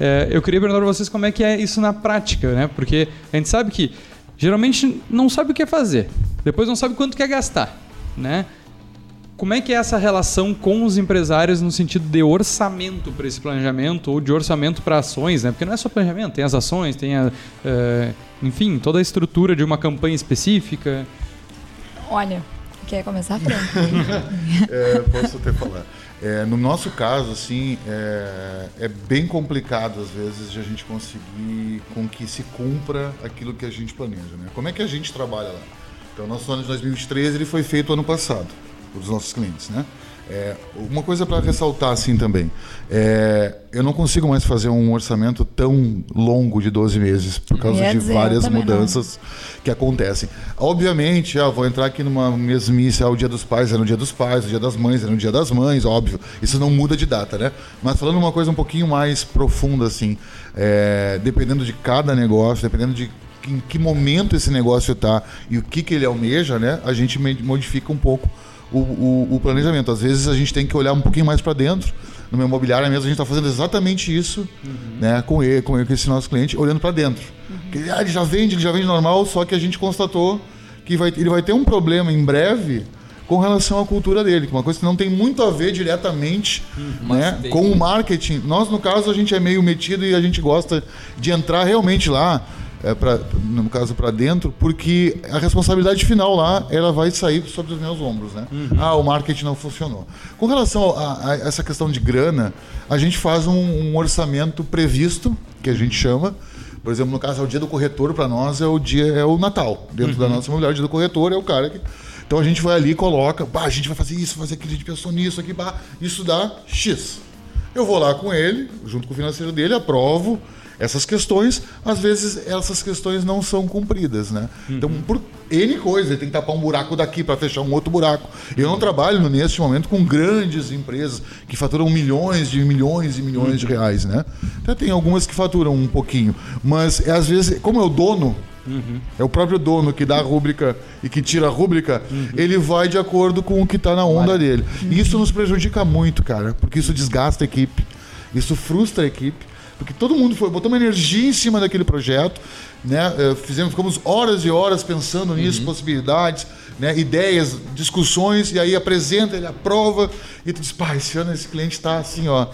É, eu queria perguntar para vocês como é que é isso na prática, né? Porque a gente sabe que geralmente não sabe o que fazer. Depois não sabe quanto quer gastar, né? Como é que é essa relação com os empresários no sentido de orçamento para esse planejamento ou de orçamento para ações, né? Porque não é só planejamento, tem as ações, tem a, uh, enfim, toda a estrutura de uma campanha específica. Olha, quer começar, Fran? é, posso até falar. É, no nosso caso, assim, é, é, bem complicado às vezes de a gente conseguir com que se cumpra aquilo que a gente planeja, né? Como é que a gente trabalha lá? Então, nosso ano de 2013 ele foi feito ano passado, para os nossos clientes, né? É, uma coisa para ressaltar assim também, é, eu não consigo mais fazer um orçamento tão longo de 12 meses por causa de dizer, várias mudanças não. que acontecem. Obviamente, ah, vou entrar aqui numa mesmice, ah, o dia dos pais é no dia dos pais, o dia das mães é no dia das mães, óbvio, isso não muda de data, né? Mas falando uma coisa um pouquinho mais profunda assim, é, dependendo de cada negócio, dependendo de em que momento esse negócio está e o que, que ele almeja, né? A gente modifica um pouco o, o, o planejamento. Às vezes a gente tem que olhar um pouquinho mais para dentro. No meu imobiliário mesmo, a gente está fazendo exatamente isso uhum. né, com, ele, com, ele, com esse nosso cliente, olhando para dentro. Uhum. Ah, ele já vende, ele já vende normal, só que a gente constatou que vai, ele vai ter um problema em breve com relação à cultura dele, é uma coisa que não tem muito a ver diretamente uhum. né, com o marketing. Nós, no caso, a gente é meio metido e a gente gosta de entrar realmente lá é, pra, no caso para dentro, porque a responsabilidade final lá ela vai sair sobre os meus ombros, né? Uhum. Ah, o marketing não funcionou. Com relação a, a, essa questão de grana, a gente faz um, um, orçamento previsto, que a gente chama. Por exemplo, no caso, é o dia do corretor para nós é o dia é o Natal. Dentro uhum. da nossa imobiliária, o dia do corretor é o cara que então a gente vai ali e coloca, bah, a gente vai fazer isso, fazer aquilo, a gente pensou nisso aqui, bah, isso dá X. Eu vou lá com ele, junto com o financeiro dele, aprovo, essas questões, às vezes essas questões não são cumpridas, né? Uhum. Então, por N coisa, ele tem que tapar um buraco daqui para fechar um outro buraco. Eu não trabalho neste momento com grandes empresas que faturam milhões de milhões e milhões uhum. de reais, né? Até tem algumas que faturam um pouquinho, mas é, às vezes, como é o dono, Uhum. É o próprio dono que dá a rúbrica e que tira a rúbrica, uhum. ele vai de acordo com o que está na onda dele. Uhum. E isso nos prejudica muito, cara, porque isso desgasta a equipe, isso frustra a equipe. Porque todo mundo foi, botou uma energia em cima daquele projeto, né? Eh, fizemos, ficamos horas e horas pensando nisso, uhum. possibilidades, né? ideias, discussões, e aí apresenta, ele aprova, e tu diz, pá, esse ano esse cliente está assim, ó,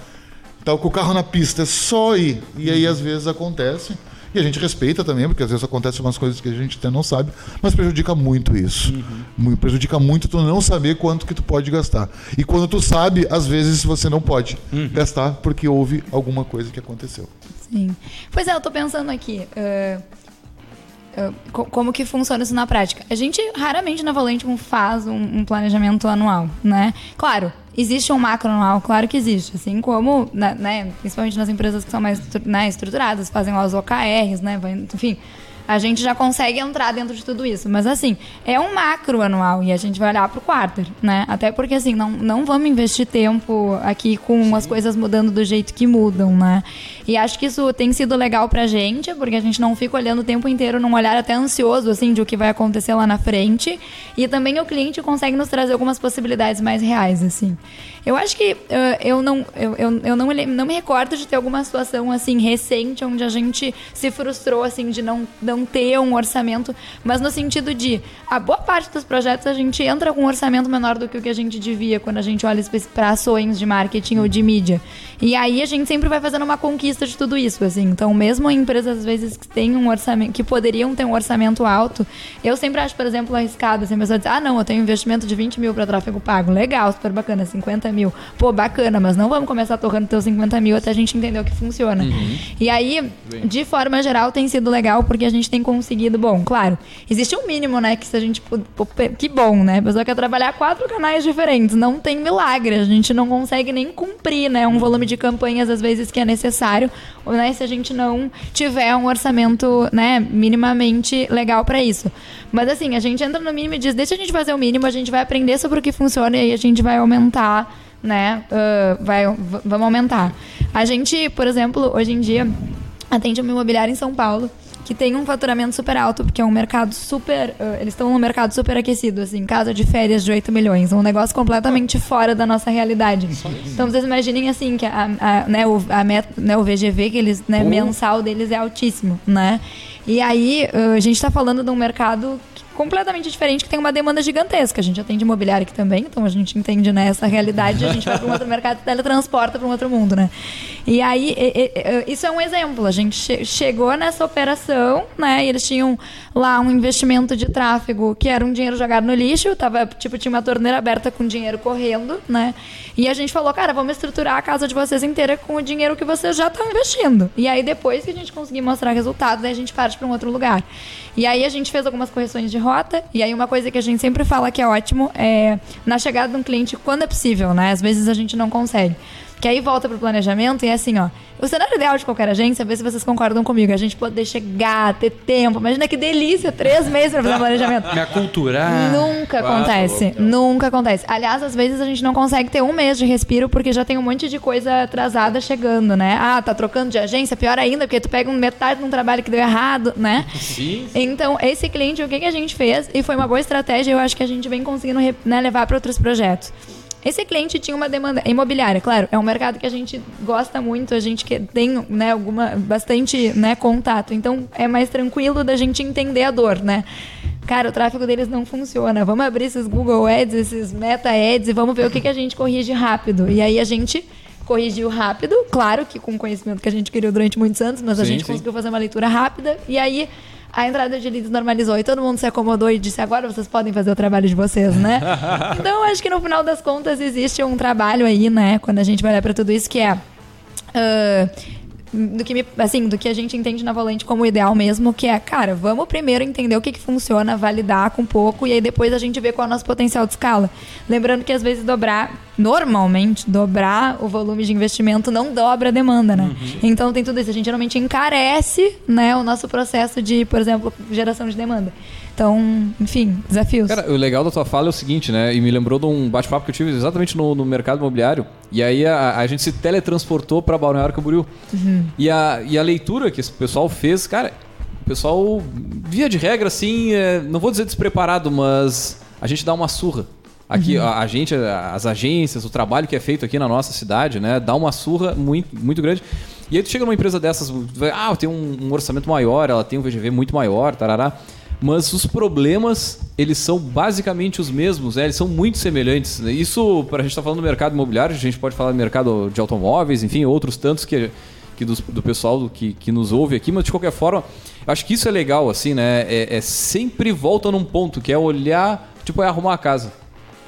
tá com o carro na pista, é só ir. E aí às vezes acontece. E a gente respeita também, porque às vezes acontecem umas coisas que a gente até não sabe, mas prejudica muito isso. Uhum. Prejudica muito tu não saber quanto que tu pode gastar. E quando tu sabe, às vezes você não pode uhum. gastar porque houve alguma coisa que aconteceu. Sim. Pois é, eu tô pensando aqui. Uh, uh, como que funciona isso na prática? A gente raramente na Valente faz um, um planejamento anual, né? Claro, Existe um macro anual? Claro que existe. Assim como, né, né principalmente nas empresas que são mais né, estruturadas, fazem lá os OKRs, né? Enfim, a gente já consegue entrar dentro de tudo isso. Mas assim, é um macro anual e a gente vai olhar para o quarter, né? Até porque assim, não, não vamos investir tempo aqui com Sim. as coisas mudando do jeito que mudam, né? E acho que isso tem sido legal pra gente, porque a gente não fica olhando o tempo inteiro num olhar até ansioso, assim, de o que vai acontecer lá na frente. E também o cliente consegue nos trazer algumas possibilidades mais reais, assim. Eu acho que uh, eu, não, eu, eu, eu não, não me recordo de ter alguma situação, assim, recente, onde a gente se frustrou, assim, de não, não não ter um orçamento, mas no sentido de a boa parte dos projetos a gente entra com um orçamento menor do que o que a gente devia quando a gente olha para ações de marketing ou de mídia. E aí a gente sempre vai fazendo uma conquista de tudo isso, assim. Então, mesmo em empresas às vezes que têm um orçamento, que poderiam ter um orçamento alto, eu sempre acho, por exemplo, arriscado, assim, a pessoa diz, ah, não, eu tenho um investimento de 20 mil para tráfego pago. Legal, super bacana, 50 mil. Pô, bacana, mas não vamos começar torrando teus 50 mil até a gente entender o que funciona. Uhum. E aí, de forma geral, tem sido legal porque a gente tem conseguido, bom, claro, existe um mínimo, né, que se a gente, que bom, né, a pessoa quer trabalhar quatro canais diferentes, não tem milagre, a gente não consegue nem cumprir, né, um volume de campanhas às vezes que é necessário, né, se a gente não tiver um orçamento, né, minimamente legal para isso. Mas assim, a gente entra no mínimo e diz, deixa a gente fazer o mínimo, a gente vai aprender sobre o que funciona e aí a gente vai aumentar né? Uh, vai, vamos aumentar. A gente, por exemplo, hoje em dia atende uma imobiliária em São Paulo que tem um faturamento super alto, porque é um mercado super. Uh, eles estão num mercado super aquecido, assim, casa de férias de 8 milhões. Um negócio completamente fora da nossa realidade. Então vocês imaginem assim, que a, a né, o, a met, né, o VGV, que eles, né, mensal deles é altíssimo, né? E aí, uh, a gente está falando de um mercado completamente diferente, que tem uma demanda gigantesca. A gente atende imobiliário aqui também, então a gente entende né, essa realidade, a gente vai para um outro mercado e teletransporta para um outro mundo, né? E aí, isso é um exemplo. A gente che chegou nessa operação, né? E eles tinham lá um investimento de tráfego que era um dinheiro jogado no lixo, tava, tipo, tinha uma torneira aberta com dinheiro correndo, né? E a gente falou, cara, vamos estruturar a casa de vocês inteira com o dinheiro que vocês já estão investindo. E aí, depois que a gente conseguir mostrar resultados, a gente parte para um outro lugar. E aí a gente fez algumas correções de rota, e aí uma coisa que a gente sempre fala que é ótimo é na chegada de um cliente, quando é possível, né? Às vezes a gente não consegue. Que aí volta pro planejamento e é assim, ó. O cenário ideal de qualquer agência, ver se vocês concordam comigo, a gente poder chegar, ter tempo. Imagina que delícia, três meses pra fazer um planejamento. Me aculturar. Nunca acontece. nunca acontece. Aliás, às vezes a gente não consegue ter um mês de respiro porque já tem um monte de coisa atrasada chegando, né? Ah, tá trocando de agência, pior ainda, porque tu pega metade de um trabalho que deu errado, né? Sim. Então, esse cliente, o que, que a gente fez? E foi uma boa estratégia, eu acho que a gente vem conseguindo né, levar para outros projetos. Esse cliente tinha uma demanda imobiliária, claro, é um mercado que a gente gosta muito, a gente que tem, né, alguma bastante, né, contato. Então é mais tranquilo da gente entender a dor, né? Cara, o tráfego deles não funciona. Vamos abrir esses Google Ads, esses Meta Ads e vamos ver o que, que a gente corrige rápido. E aí a gente corrigiu rápido, claro que com o conhecimento que a gente criou durante muitos anos, mas sim, a gente sim. conseguiu fazer uma leitura rápida e aí a entrada de leads normalizou e todo mundo se acomodou e disse: agora vocês podem fazer o trabalho de vocês, né? então, acho que no final das contas existe um trabalho aí, né? Quando a gente vai olhar para tudo isso, que é. Uh, do que, me, assim, do que a gente entende na Volante como ideal mesmo, que é, cara, vamos primeiro entender o que, que funciona, validar com pouco, e aí depois a gente vê qual é o nosso potencial de escala. Lembrando que às vezes dobrar, normalmente, dobrar o volume de investimento não dobra a demanda, né? Uhum. Então tem tudo isso. A gente geralmente encarece né, o nosso processo de, por exemplo, geração de demanda. Então, enfim, desafios. Cara, o legal da tua fala é o seguinte, né? E me lembrou de um bate-papo que eu tive exatamente no, no mercado imobiliário. E aí a, a gente se teletransportou para Balneário Camboriú. Uhum. E, a, e a leitura que esse pessoal fez, cara, o pessoal, via de regra, assim, é, não vou dizer despreparado, mas a gente dá uma surra. Aqui, uhum. a, a, gente, as agências, o trabalho que é feito aqui na nossa cidade, né? Dá uma surra muito, muito grande. E aí tu chega numa empresa dessas, ah, tem um, um orçamento maior, ela tem um VGV muito maior, tarará mas os problemas eles são basicamente os mesmos, né? eles são muito semelhantes. Isso, para a gente estar tá falando do mercado imobiliário, a gente pode falar do mercado de automóveis, enfim, outros tantos que, que do, do pessoal do, que, que nos ouve aqui, mas de qualquer forma, acho que isso é legal, assim, né? É, é sempre volta num ponto, que é olhar, tipo, é arrumar a casa.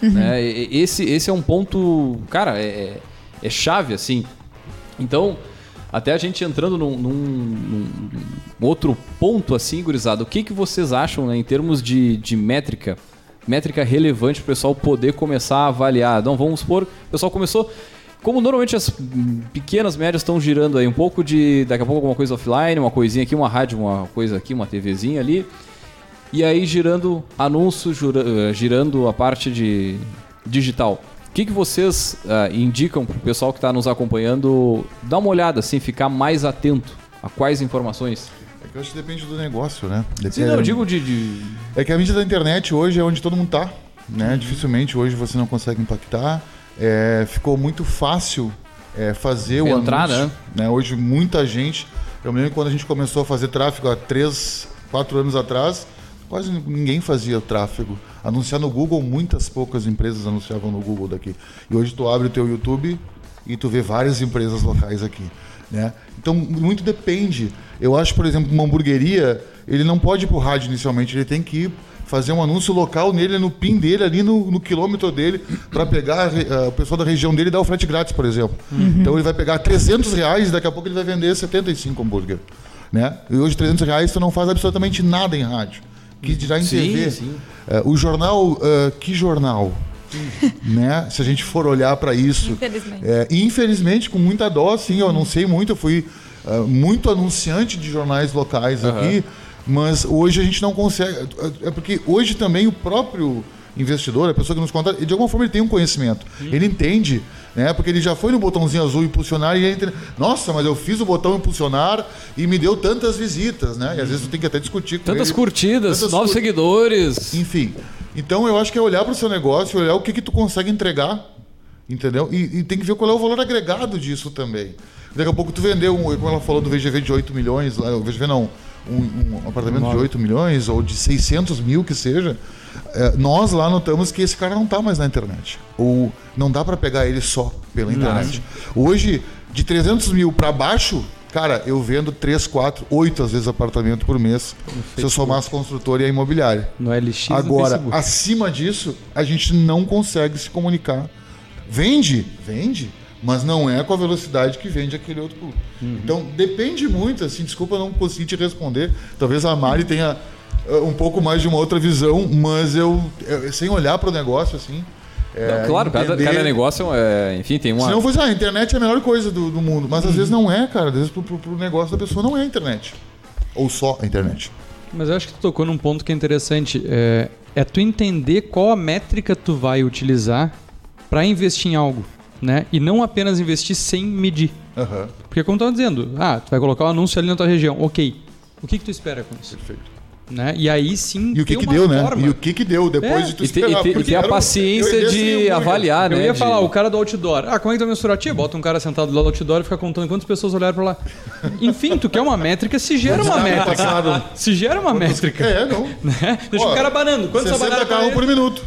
Uhum. Né? Esse, esse é um ponto, cara, é, é chave, assim. Então, até a gente entrando num, num, num outro ponto assim, gurizada, o que, que vocês acham né, em termos de, de métrica? Métrica relevante para o pessoal poder começar a avaliar. Então, vamos supor, o pessoal começou como normalmente as pequenas médias estão girando aí um pouco de daqui a pouco alguma coisa offline, uma coisinha aqui, uma rádio, uma coisa aqui, uma TVzinha ali. E aí girando anúncio, eh, girando a parte de digital que, que vocês uh, indicam para o pessoal que está nos acompanhando dar uma olhada, assim, ficar mais atento a quais informações? É que eu acho que depende do negócio, né? Depende... Sim, não, eu digo de, de, É que a mídia da internet hoje é onde todo mundo está, né? Dificilmente hoje você não consegue impactar. É, ficou muito fácil é, fazer o Entrar, anúncio. Né? né? Hoje muita gente... Eu me lembro quando a gente começou a fazer tráfego há três quatro anos atrás, quase ninguém fazia tráfego. Anunciar no Google, muitas poucas empresas anunciavam no Google daqui. E hoje tu abre o teu YouTube e tu vê várias empresas locais aqui. Né? Então, muito depende. Eu acho, por exemplo, uma hamburgueria, ele não pode ir pro rádio inicialmente, ele tem que ir fazer um anúncio local nele, no PIN dele, ali no, no quilômetro dele, para pegar uh, o pessoal da região dele e dar o frete grátis, por exemplo. Uhum. Então ele vai pegar 300 reais e daqui a pouco ele vai vender 75 hambúrguer. Né? E hoje 300 reais tu não faz absolutamente nada em rádio. Que dirá em sim, TV. Sim. Uh, o jornal, uh, que jornal? né? Se a gente for olhar para isso. Infelizmente. É, infelizmente, com muita dó, sim, eu não sei muito, eu fui uh, muito anunciante de jornais locais uhum. aqui, mas hoje a gente não consegue. É porque hoje também o próprio investidor, a pessoa que nos conta, de alguma forma ele tem um conhecimento. Uhum. Ele entende, né? Porque ele já foi no botãozinho azul impulsionar e ele entende, nossa, mas eu fiz o botão impulsionar e me deu tantas visitas, né? E às vezes tu tem que até discutir com Tantas ele, curtidas, tantas novos cur... seguidores. Enfim. Então eu acho que é olhar para o seu negócio, olhar o que, que tu consegue entregar, entendeu? E, e, tem que ver qual é o valor agregado disso também. Daqui a pouco tu vendeu, um, como ela falou do VGV de 8 milhões, lá, o VGV não, um, um apartamento de 8 milhões ou de 600 mil que seja, é, nós lá notamos que esse cara não está mais na internet. Ou não dá para pegar ele só pela internet. Hoje, de 300 mil para baixo, Cara, eu vendo 3, 4, 8 às vezes apartamento por mês. se eu somar as construtoras e a imobiliária. No LX Agora, acima disso, a gente não consegue se comunicar. Vende? Vende. Mas não é com a velocidade que vende aquele outro clube. Uhum. Então, depende muito, assim, desculpa não conseguir te responder. Talvez a Mari tenha uh, um pouco mais de uma outra visão, mas eu, eu sem olhar para o negócio, assim, é, não, claro, cada, cada, negócio, é, enfim, tem uma. Se não fosse, ah, a internet é a melhor coisa do, do mundo. Mas às vezes não é, cara. Às vezes pro, pro, pro, negócio da pessoa não é a internet. Ou só a internet. Mas eu acho que tu tocou num ponto que é interessante. É, é tu entender qual a métrica tu vai utilizar para investir em algo. Né? E não apenas investir sem medir. Uhum. Porque como eu estava dizendo, ah, tu vai colocar um anúncio ali na tua região. Ok. O que, que tu espera com isso? Perfeito. Né? E aí sim. E o que, que deu, forma. né? E o que, que deu depois é. de tu esperar. E, te, e ter a paciência de avaliar, né? Eu ia de... falar, o cara do outdoor. Ah, como é que tu mensurar? Tia, bota um cara sentado lá do outdoor e fica contando quantas pessoas olharam pra lá. Enfim, tu quer uma métrica, se gera uma métrica. Se gera uma métrica. É, não. Né? Deixa Ó, o cara banando. Quantos 60 carro por minuto.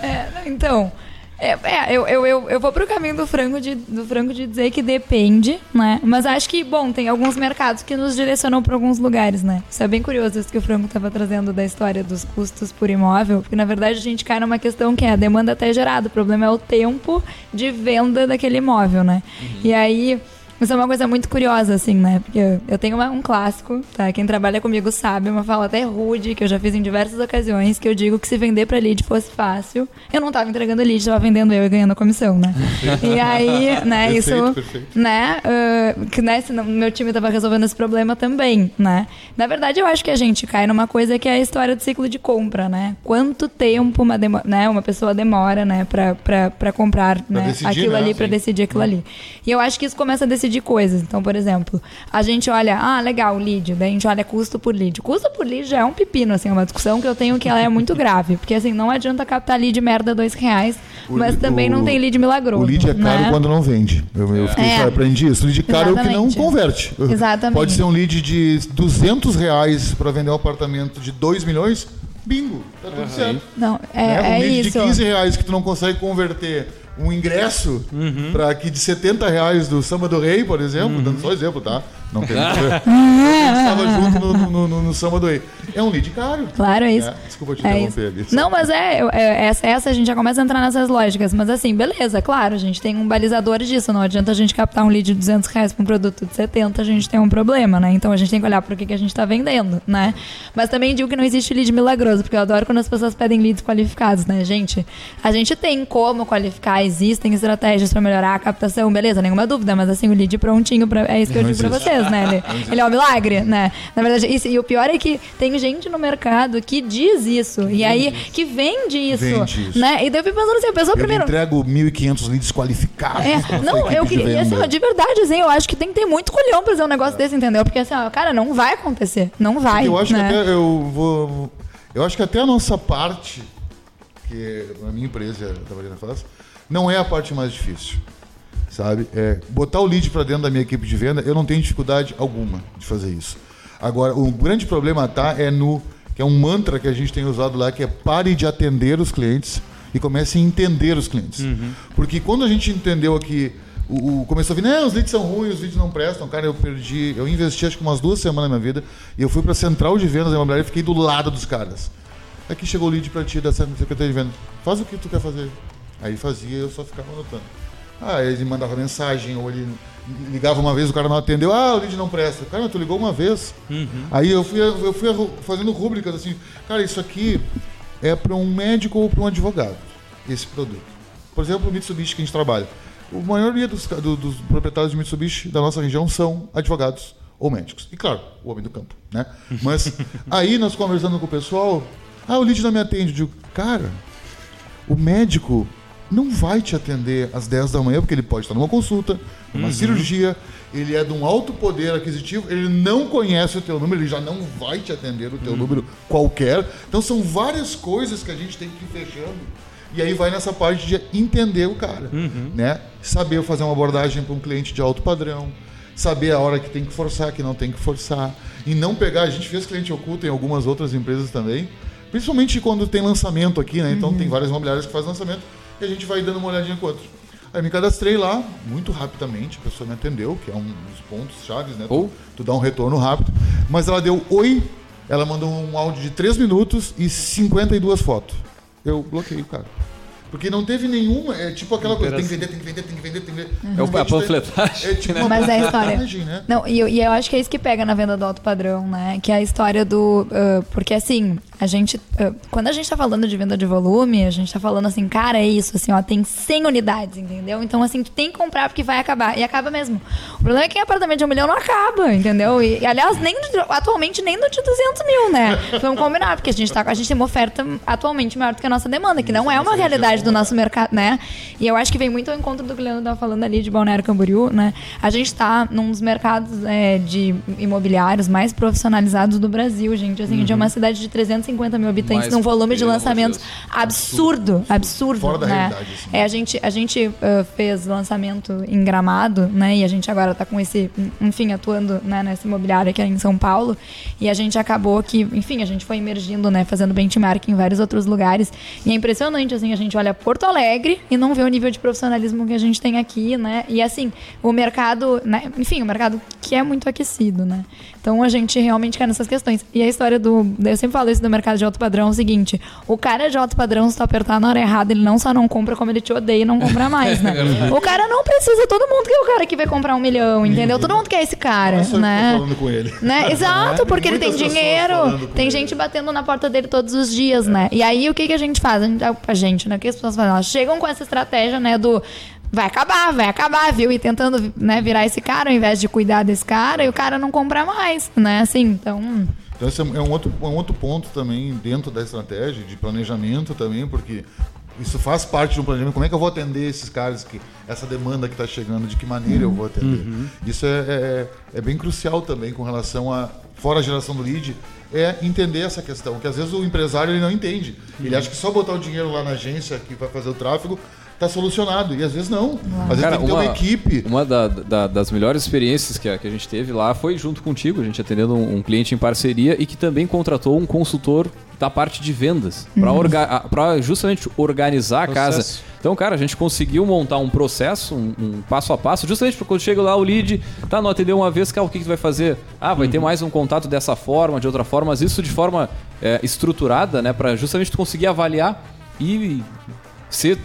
É, então. É, é, eu, eu, eu, eu vou pro caminho do frango, de, do frango de dizer que depende, né? Mas acho que, bom, tem alguns mercados que nos direcionam para alguns lugares, né? Isso é bem curioso, isso que o frango estava trazendo da história dos custos por imóvel, porque na verdade a gente cai numa questão que é a demanda até gerada, o problema é o tempo de venda daquele imóvel, né? Uhum. E aí isso é uma coisa muito curiosa, assim, né? Porque eu tenho uma, um clássico, tá? Quem trabalha comigo sabe, uma fala até rude, que eu já fiz em diversas ocasiões, que eu digo que se vender pra lead fosse fácil, eu não tava entregando lead, tava vendendo eu e ganhando a comissão, né? e aí, né, perfeito, isso, perfeito. né, uh, que né, meu time tava resolvendo esse problema também, né? Na verdade, eu acho que a gente cai numa coisa que é a história do ciclo de compra, né? Quanto tempo uma, né, uma pessoa demora, né, pra, pra, pra comprar pra né, decidir, aquilo né? ali, pra decidir aquilo ali. E eu acho que isso começa a decidir de coisas. Então, por exemplo, a gente olha, ah, legal, lead, daí a gente olha custo por lead. Custo por lead já é um pepino, assim, é uma discussão que eu tenho que ela é muito grave. Porque, assim, não adianta captar lead merda dois reais, o, mas também o, não tem lead milagroso. O lead é caro né? quando não vende. Eu, eu fiquei, é. aprendi isso. O lead caro Exatamente. é o que não converte. Exatamente. Pode ser um lead de 200 reais para vender um apartamento de 2 milhões, bingo, tá tudo uhum. certo. Não, é, né? um é lead isso. de 15 reais que tu não consegue converter um ingresso uhum. para que de 70 reais do Samba do Rei, por exemplo, uhum. dando só exemplo, tá? Não tem nada a ver. estava junto no, no, no, no, Samba do Rei. É um lead caro. Claro, é isso. É, desculpa te é interromper ali. Não, mas é, é, essa, essa a gente já começa a entrar nessas lógicas. Mas assim, beleza, claro, a gente tem um balizador disso. Não adianta a gente captar um lead de 200 reais para um produto de 70, a gente tem um problema, né? Então a gente tem que olhar para o que, que a gente está vendendo, né? Mas também digo que não existe lead milagroso, porque eu adoro quando as pessoas pedem leads qualificados, né, gente? A gente tem como qualificar, existem estratégias para melhorar a captação, beleza, nenhuma dúvida, mas assim, o lead prontinho, pra, é isso que eu digo para vocês, né? Ele, ele, é um milagre, né? Na verdade, isso, e o pior é que tem gente no mercado que diz isso, e aí que vende isso, vende isso. né? E daí eu fico pensando assim, a pessoa eu primeiro... Entrego 1.500 leads qualificados. É, não, eu queria, de, assim, de verdade, assim, eu acho que tem que ter muito colhão pra fazer um negócio é. desse, entendeu? Porque assim, ó, cara, não vai acontecer, não vai, Eu acho né? que até eu vou... Eu acho que até a nossa parte, que a minha empresa, a Trabalhando faz, não é a parte mais difícil. Sabe? É, botar o lead para dentro da minha equipe de venda, eu não tenho dificuldade alguma de fazer isso. Agora, o grande problema tá é no que é um mantra que a gente tem usado lá, que é pare de atender os clientes e comece a entender os clientes. Uhum. Porque quando a gente entendeu aqui, o, o- começou a vir, não, os leads são ruins, os leads não prestam. Cara, eu perdi, eu investi acho que umas duas semanas na minha vida e eu fui pra central de vendas da imobiliária e fiquei do lado dos caras. Aqui chegou o lead pra ti da secretaria de vendas. Faz o que tu quer fazer. Aí fazia, eu só ficava anotando. Ah, ele mandava mensagem, ou ele ligava uma vez, o cara não atendeu. Ah, o lead não presta. Cara, tu ligou uma vez. Aí eu fui, eu fui fazendo rúbricas assim. Cara, isso aqui é para um médico ou para um advogado, esse produto. Por exemplo, o Mitsubishi que a gente trabalha. A maioria dos, do- dos proprietários de Mitsubishi da nossa região são advogados ou médicos. E claro, o homem do campo, né? Mas aí nós conversando com o pessoal, ah, o lead não me atende. Eu digo, cara, o médico não vai te atender às 10 da manhã, porque ele pode estar numa consulta, numa cirurgia, ele é de um alto poder aquisitivo, ele não conhece o teu número, ele já não vai te atender o teu número qualquer. Então são várias coisas que a gente tem que ir fechando. E aí vai nessa parte de entender o cara, né? Saber fazer uma abordagem para um cliente de alto padrão, saber a hora que tem que forçar, que não tem que forçar, e não pegar, a gente fez cliente oculto em algumas outras empresas também, Principalmente quando tem lançamento aqui, né? Então tem várias imobiliárias que fazem lançamento e a gente vai dando uma olhadinha com outro. Aí me cadastrei lá, muito rapidamente, a pessoa me atendeu, que é um dos pontos chaves, né? Ou- Tu, tu dá um retorno rápido. Mas ela deu oi, ela mandou um áudio de 3 minutos e 52 fotos. Eu bloqueei o cara. Porque não teve nenhuma, é tipo aquela coisa, tem que vender, tem que vender, tem que vender, tem que vender. É o- vez a de- panfletagem, É tipo né? uma Mas é a história. né? Não, e, eu- e eu acho que é isso que pega na venda do alto padrão, né? Que é a história do. ah, porque assim, a gente. ah, quando a gente tá falando de venda de volume, a gente tá falando assim, cara, é isso, assim, ó, tem 100 unidades, entendeu? Então, assim, tu tem que comprar porque vai acabar. E acaba mesmo. O problema é que em apartamento de um milhão não acaba, entendeu? E, aliás, nem do- atualmente nem do de 200 mil, né? Vamos combinar, porque a gente, tá, a gente tem uma oferta atualmente maior do que a nossa demanda, que não é uma realidade do nosso mercado, né? E eu acho que vem muito ao encontro do que o Leandro tava falando ali de Balneário Camboriú, né? A gente tá num dos mercados é, de imobiliários mais profissionalizados do Brasil, gente. Assim, de uma cidade de 350 mil habitantes, Mas, num volume de lançamentos Deus. absurdo, absurdo, Fora da né? realidade, assim. É, a gente, a gente ah, fez lançamento em Gramado, né? E a gente agora tá com esse, enfim, atuando né, nessa imobiliária aqui em São Paulo. E a gente acabou que, enfim, a gente foi emergindo, né? Fazendo benchmark em vários outros lugares. E é impressionante, assim, a gente olha Porto Alegre e não vê o nível de profissionalismo que a gente tem aqui, né? E assim, o mercado, né? Enfim, o mercado que é muito aquecido, né? Então a gente realmente quer nessas questões. E a história do. Eu sempre falo isso do mercado de alto padrão é o seguinte: o cara de alto padrão, se tu apertar na hora errada, ele não só não compra, como ele te odeia e não compra mais, né? o cara não precisa, todo mundo quer o cara que vai comprar um milhão, entendeu? Todo mundo quer esse cara, Não é só eu né? falando com ele. Né? Exato, porque ele tem dinheiro, tem ele. gente batendo na porta dele todos os dias, né? E aí o que, que a gente faz? A gente, a gente, né? O que as pessoas fazem? Elas chegam com essa estratégia, né? Do vai acabar, vai acabar, viu? E tentando né, virar esse cara ao invés de cuidar desse cara e o cara não compra mais, né? Assim, então. Então esse é um outro, um outro ponto também dentro da estratégia de planejamento também, porque isso faz parte de um planejamento. Como é que eu vou atender esses caras que essa demanda que está chegando, de que maneira eu vou atender? Isso é, é, é bem crucial também com relação a fora a geração do lead é entender essa questão, que às vezes o empresário ele não entende. Ele acha que só botar o dinheiro lá na agência que vai fazer o tráfego está solucionado e às vezes não. Às vezes tem que ter uma, equipe. Uma da- da- das melhores experiências que a, que a gente teve lá foi junto contigo, a gente atendendo um, um cliente em parceria e que também contratou um consultor da parte de vendas para justamente organizar a casa. Então, cara, a gente conseguiu montar um processo, um, um passo a passo, justamente porque quando chega lá o lead, tá, não atendeu uma vez, cara, o que, que tu vai fazer? Ah, vai ter mais um contato dessa forma, de outra forma, mas isso de forma é, estruturada, né, para justamente tu conseguir avaliar e ser,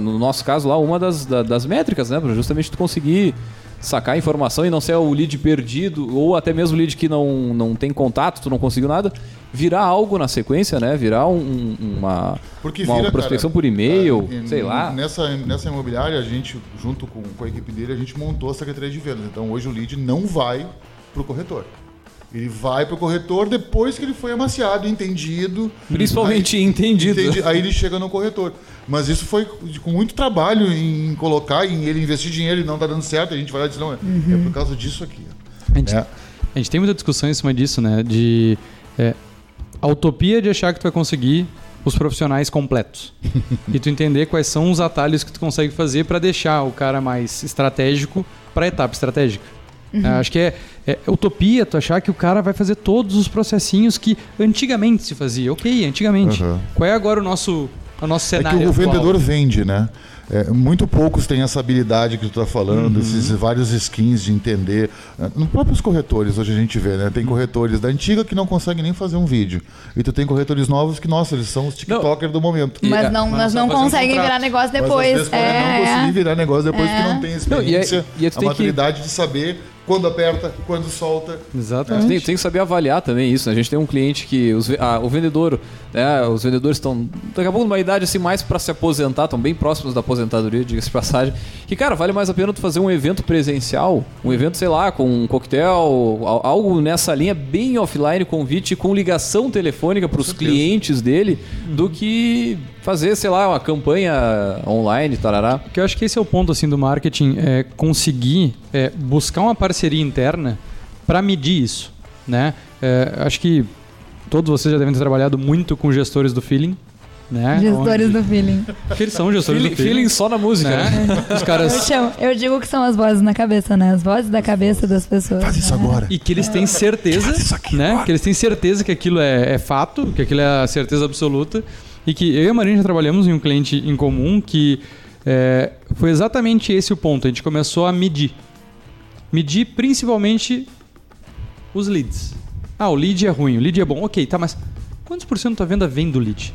no nosso caso lá, uma das, da- das métricas, né? Pra justamente tu conseguir sacar a informação e não ser o lead perdido, ou até mesmo o lead que não, não tem contato, tu não conseguiu nada, virar algo na sequência, né? Virar um- um- uma, Porque uma vira, prospecção cara, por e-mail, e sei lá. Nessa, nessa imobiliária, a gente, junto com, com a equipe dele, a gente montou a Secretaria de Vendas. Então hoje o lead não vai pro corretor. Ele vai pro corretor depois que ele foi amaciado, entendido. Principalmente Aí- entendido. Entendi. Aí ele chega no corretor. Mas isso foi com muito trabalho em colocar, em ele investir dinheiro e não tá dando certo. A gente vai lá e diz, não, é, é por causa disso aqui. A gente, É. a gente tem muita discussão em cima disso, né? De é, a utopia de achar que tu vai conseguir os profissionais completos. e tu entender quais são os atalhos que tu consegue fazer para deixar o cara mais estratégico para a etapa estratégica. Uhum. acho que é, é, utopia tu achar que o cara vai fazer todos os processinhos que antigamente se fazia. Ok, antigamente. Uhum. Qual é agora o nosso, o nosso cenário? É que o vendedor vende, né? É, muito poucos têm essa habilidade que tu está falando, uhum. esses vários skins de entender. É, nos próprios corretores, hoje a gente vê, né? Tem corretores da antiga que não conseguem nem fazer um vídeo. E tu tem corretores novos que, nossa, eles são os TikTokers do momento. Mas não, mas não, conseguem virar negócio depois. Mas, às vezes, é, não conseguir virar negócio depois é. que não tem experiência, não, e, é, e a maturidade que... de saber quando aperta, quando solta. Exatamente. Tem, tem, que saber avaliar também isso. Né? A gente tem um cliente que os, ah, o vendedor, né, os vendedores estão daqui a pouco numa idade assim mais para se aposentar, estão bem próximos da aposentadoria, diga-se de passagem. Que cara, vale mais a pena tu fazer um evento presencial, um evento, sei lá, com um coquetel, algo nessa linha bem offline, convite com ligação telefônica para os clientes dele, do que fazer, sei lá, uma campanha online, tarará. Porque eu acho que esse é o ponto assim do marketing, é conseguir é, buscar uma parceria interna para medir isso, né? É, acho que todos vocês já devem ter trabalhado muito com gestores do feeling, né? Gestores Onde... do feeling. Porque eles são gestores feeling, do feeling. Feeling só na música, né? né? Os caras... Eu, chamo, eu, digo que são as vozes na cabeça, né? As vozes da cabeça das pessoas. Faz isso né? agora. E que eles têm certeza, né? Agora. Que eles têm certeza que aquilo é, é fato, que aquilo é a certeza absoluta e que eu e a Marina já trabalhamos em um cliente em comum que é, foi exatamente esse o ponto. A gente começou a medir. Medir principalmente os leads. Ah, o lead é ruim, o lead é bom. Ok, tá, mas quantos por cento da venda vem do lead?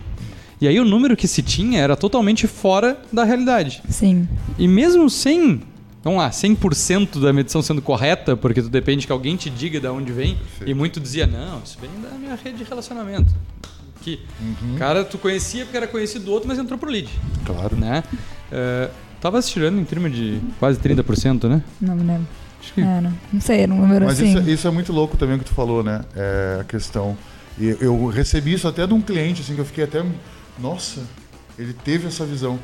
E aí o número que se tinha era totalmente fora da realidade. Sim. E mesmo sem, vamos lá, 100% da medição sendo correta, porque tu depende que alguém te diga de onde vem, Sim. e muito dizia, não, isso vem da minha rede de relacionamento aqui. Uhum. Cara, tu conhecia porque era conhecido do outro, mas entrou pro lead. Claro. Né? Uh, tava se tirando em termos de quase 30%, né? Não me lembro. Acho que... É, não, não sei, não número mas assim. Mas isso, isso, é muito louco também o que tu falou, né? É a questão. E eu recebi isso até de um cliente, assim, que eu fiquei até. Nossa, ele teve essa visão.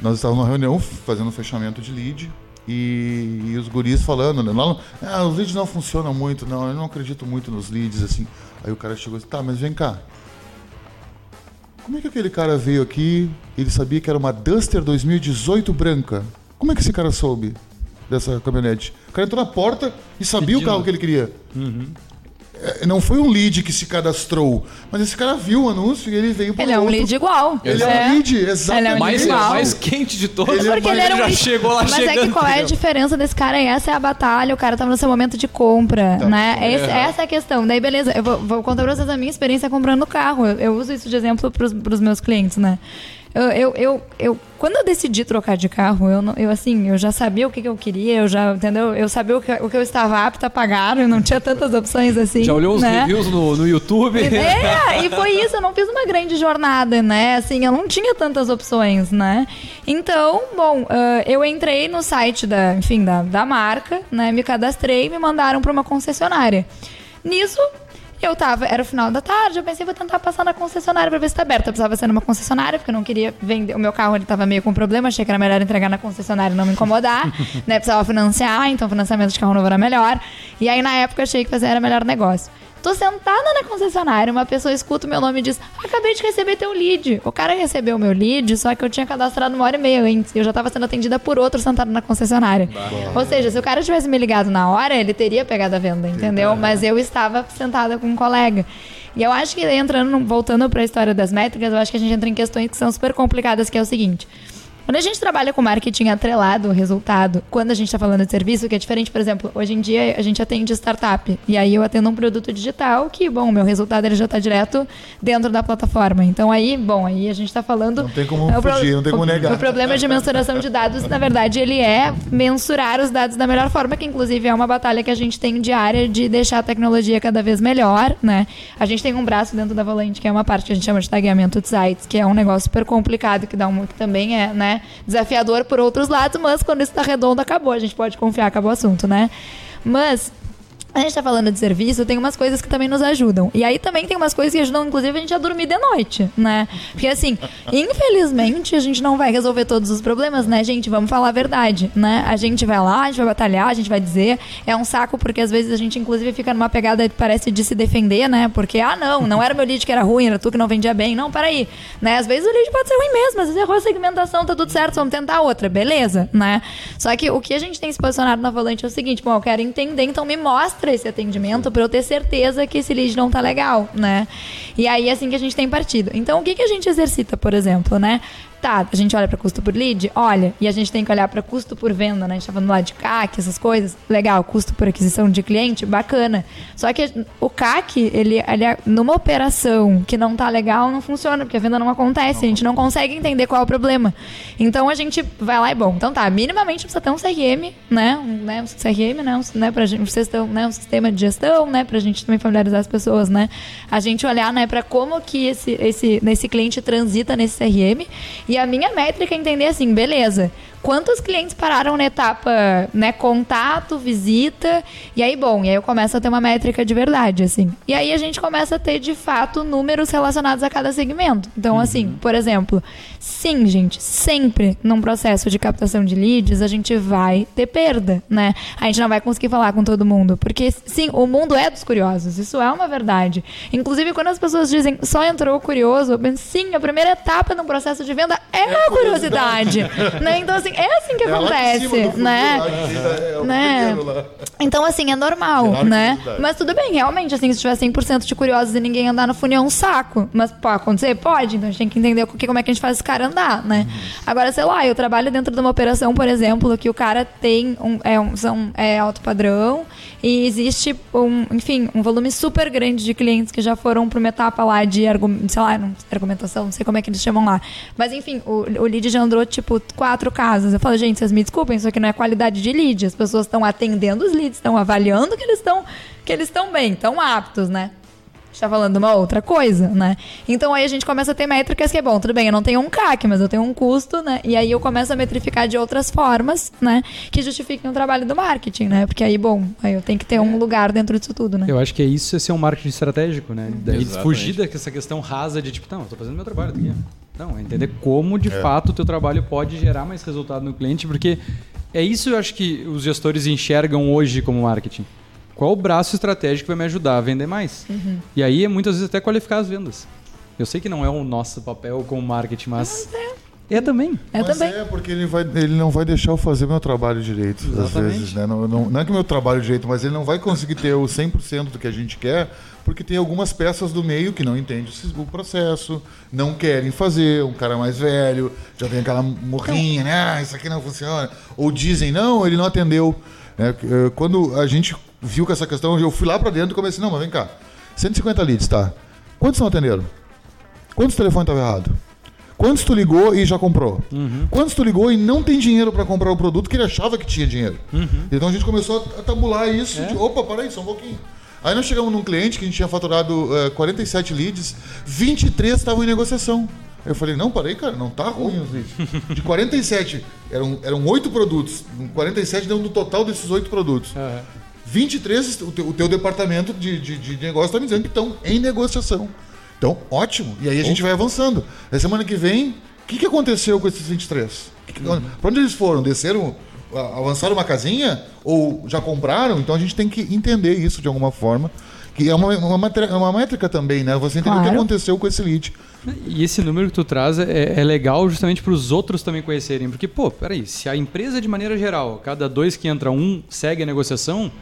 Nós estávamos numa reunião fazendo um fechamento de lead e, e, os guris falando, né? Não, ah, os leads não funcionam muito, não, eu não acredito muito nos leads, assim. Aí o cara chegou e disse, tá, mas vem cá, como é que aquele cara veio aqui, ele sabia que era uma Duster 2018 branca? Como é que esse cara soube dessa caminhonete? O cara entrou na porta e sabia o carro que ele queria. Uhum. É, não foi um lead que se cadastrou, mas esse cara viu o anúncio e ele veio para Ele é um lead igual. Ele é, é um lead, exatamente. Ele é um mais, igual. mais quente de todos. Ele, é Porque ele, era um já lead. chegou lá Mas chegando. é que qual é a diferença desse cara? Essa é a batalha, o cara tava no seu momento de compra, tá. né? Esse, é. Essa é a questão. Daí, beleza, eu vou, vou contar pra vocês a minha experiência comprando carro. Eu, eu uso isso de exemplo pros, pros meus clientes, né? Eu, eu, eu, eu, quando eu decidi trocar de carro, eu, eu assim, eu já sabia o que, que eu queria, eu já, entendeu? Eu sabia o que, o que eu estava apta a pagar, eu não tinha tantas opções assim. Já olhou os né? reviews no, no YouTube? É, e foi isso, eu não fiz uma grande jornada, né? Assim, eu não tinha tantas opções, né? Então, bom, uh, eu entrei no site da, enfim, da, da marca, né? Me cadastrei e me mandaram para uma concessionária. Nisso, eu tava, era o final da tarde, eu pensei, vou tentar passar na concessionária pra ver se tá aberto. Eu precisava ser numa concessionária, porque eu não queria vender. O meu carro ele tava meio com problema, achei que era melhor entregar na concessionária e não me incomodar. né? Precisava financiar, então financiamento de carro novo era melhor. E aí, na época, achei que fazer era melhor negócio. Tô sentada na concessionária, uma pessoa escuta o meu nome e diz: Acabei de receber teu lead. O cara recebeu o meu lead, só que eu tinha cadastrado uma hora e meia antes. E eu já tava sendo atendida por outro sentado na concessionária. Bah. Ou seja, se o cara tivesse me ligado na hora, ele teria pegado a venda, entendeu? Mas eu estava sentada com um colega. E eu acho que entrando, voltando para a história das métricas, eu acho que a gente entra em questões que são super complicadas, que é o seguinte. Quando a gente trabalha com marketing atrelado ao resultado, quando a gente está falando de serviço, que é diferente, por exemplo, hoje em dia a gente atende startup. E aí eu atendo um produto digital que, bom, o meu resultado ele já está direto dentro da plataforma. Então aí, bom, aí a gente está falando. Não tem como é fugir, não tem como negar. O problema de mensuração de dados, na verdade, ele é mensurar os dados da melhor forma, que inclusive é uma batalha que a gente tem diária de deixar a tecnologia cada vez melhor, né? A gente tem um braço dentro da Volante, que é uma parte que a gente chama de tagueamento de sites, que é um negócio super complicado, que dá um que também é, né? Desafiador por outros lados, mas quando isso está redondo, acabou. A gente pode confiar, acabou o assunto, né? Mas a gente tá falando de serviço, tem umas coisas que também nos ajudam. E aí também tem umas coisas que ajudam, inclusive, a gente a dormir de noite, né? Porque assim, infelizmente, a gente não vai resolver todos os problemas, né, gente? Vamos falar a verdade, né? A gente vai lá, a gente vai batalhar, a gente vai dizer. É um saco porque às vezes a gente, inclusive, fica numa pegada que parece de se defender, né? Porque, ah, não, não era meu lead que era ruim, era tu que não vendia bem. Não, peraí. Né? Às vezes o lead pode ser ruim mesmo, às vezes errou a segmentação, tá tudo certo, vamos tentar outra, beleza, né? Só que o que a gente tem se posicionado na Volante é o seguinte, bom, eu quero entender, então me mostra mostra esse atendimento para eu ter certeza que esse lead não tá legal, né? E aí é assim que a gente tem partido. Então, o que, que a gente exercita, por exemplo, né? Tá, a gente olha para custo por lead? Olha. E a gente tem que olhar para custo por venda, né? A gente tá falando lá de CAC, essas coisas. Legal, custo por aquisição de cliente, bacana. Só que o CAC, ele, ele é, numa operação que não tá legal, não funciona, porque a venda não acontece. A gente não consegue entender qual é o problema. Então a gente vai lá e bom, então tá, minimamente precisa ter um CRM, né? Um, né? um CRM, né? Um, né? Pra gente, um, gestão, né? um sistema de gestão, né? Pra gente também familiarizar as pessoas, né? A gente olhar, né, para como que esse, esse, nesse cliente transita nesse CRM e a minha métrica é entender assim, beleza, quantos clientes pararam na etapa, né, contato, visita, e aí, bom, e aí eu começo a ter uma métrica de verdade, assim. E aí a gente começa a ter, de fato, números relacionados a cada segmento. Então, assim, uhum. assim, por exemplo, sim, gente, sempre num processo de captação de leads, a gente vai ter perda, né? A gente não vai conseguir falar com todo mundo, porque, sim, o mundo é dos curiosos, isso é uma verdade. Inclusive, quando as pessoas dizem, só entrou curioso, eu penso, sim, a primeira etapa num processo de venda é, é a curiosidade, né? Então, assim, é assim que é acontece, né? É né? Então, assim, é normal, né? Mas tudo bem, realmente, assim, se tiver 100% de curiosos e ninguém andar no funil é um saco. Mas pode acontecer? Pode. Então a gente tem que entender como é que a gente faz esse cara andar, né? Uhum. Agora, sei lá, eu trabalho dentro de uma operação, por exemplo, que o cara tem um, é, um, são, é alto padrão e existe, um, enfim, um volume super grande de clientes que já foram para uma etapa lá de, sei lá, argumentação, não sei como é que eles chamam lá. Mas, enfim, o, o lead já andou, tipo, quatro casas. Eu falo, gente, vocês me desculpem, isso aqui não é qualidade de lead. As pessoas estão atendendo os leads, estão avaliando que eles estão que eles estão bem, estão aptos, né? Está falando uma outra coisa, né? Então aí a gente começa a ter métricas que é bom, tudo bem, eu não tenho um CAC, mas eu tenho um custo, né? E aí eu começo a metrificar de outras formas, né? Que justifiquem o trabalho do marketing, né? Porque aí, bom, aí eu tenho que ter um lugar dentro disso tudo, né? Eu acho que é isso, esse é um marketing estratégico, né? Daí fugir dessa questão rasa de tipo, não, eu tô fazendo meu trabalho aqui. Não, é entender como de é. fato o teu trabalho pode gerar mais resultado no cliente, porque é isso eu acho que os gestores enxergam hoje como marketing qual o braço estratégico vai me ajudar a vender mais? Uhum. E aí é muitas vezes até qualificar as vendas. Eu sei que não é o nosso papel como marketing, mas. É. é também. É Mas também. é porque ele, vai, ele não vai deixar eu fazer meu trabalho direito, Exatamente. às vezes. Né? Não, não, não é que meu trabalho direito, mas ele não vai conseguir ter o 100% do que a gente quer, porque tem algumas peças do meio que não entendem o processo, não querem fazer, um cara mais velho, já tem aquela morrinha, né? Ah, isso aqui não funciona. Ou dizem, não, ele não atendeu. É, é, quando a gente viu com essa questão, eu fui lá para dentro e comecei, não, mas vem cá, 150 leads, tá? Quantos não atenderam? Quantos telefones estavam errados? Quantos tu ligou e já comprou? Uhum. Quantos tu ligou e não tem dinheiro para comprar o produto que ele achava que tinha dinheiro? Uhum. Então a gente começou a tabular isso. É? De, Opa, para aí, só um pouquinho. Aí nós chegamos num cliente que a gente tinha faturado uh, eh, 47 leads, 23 estavam em negociação. Eu falei, não, parei, cara, não tá ruim os leads. De 47, eram, eram 8 produtos. 47 deu no total desses 8 produtos. Uhum. 23, o teu, o teu departamento de, de, de negócio está me dizendo que estão em negociação. Então, ótimo. E aí a gente vai avançando. Na semana que vem, o que, que aconteceu com esses 23? Que, uhum. Para onde eles foram? Desceram, avançaram uma casinha? Ou já compraram? Então a gente tem que entender isso de alguma forma. Que é uma, uma, métrica, uma métrica também, né? Você entender claro. o que aconteceu com esse lead. E esse número que tu traz é, é legal justamente para os outros também conhecerem. Porque, pô, peraí, se a empresa de maneira geral, cada dois que entra um segue a negociação,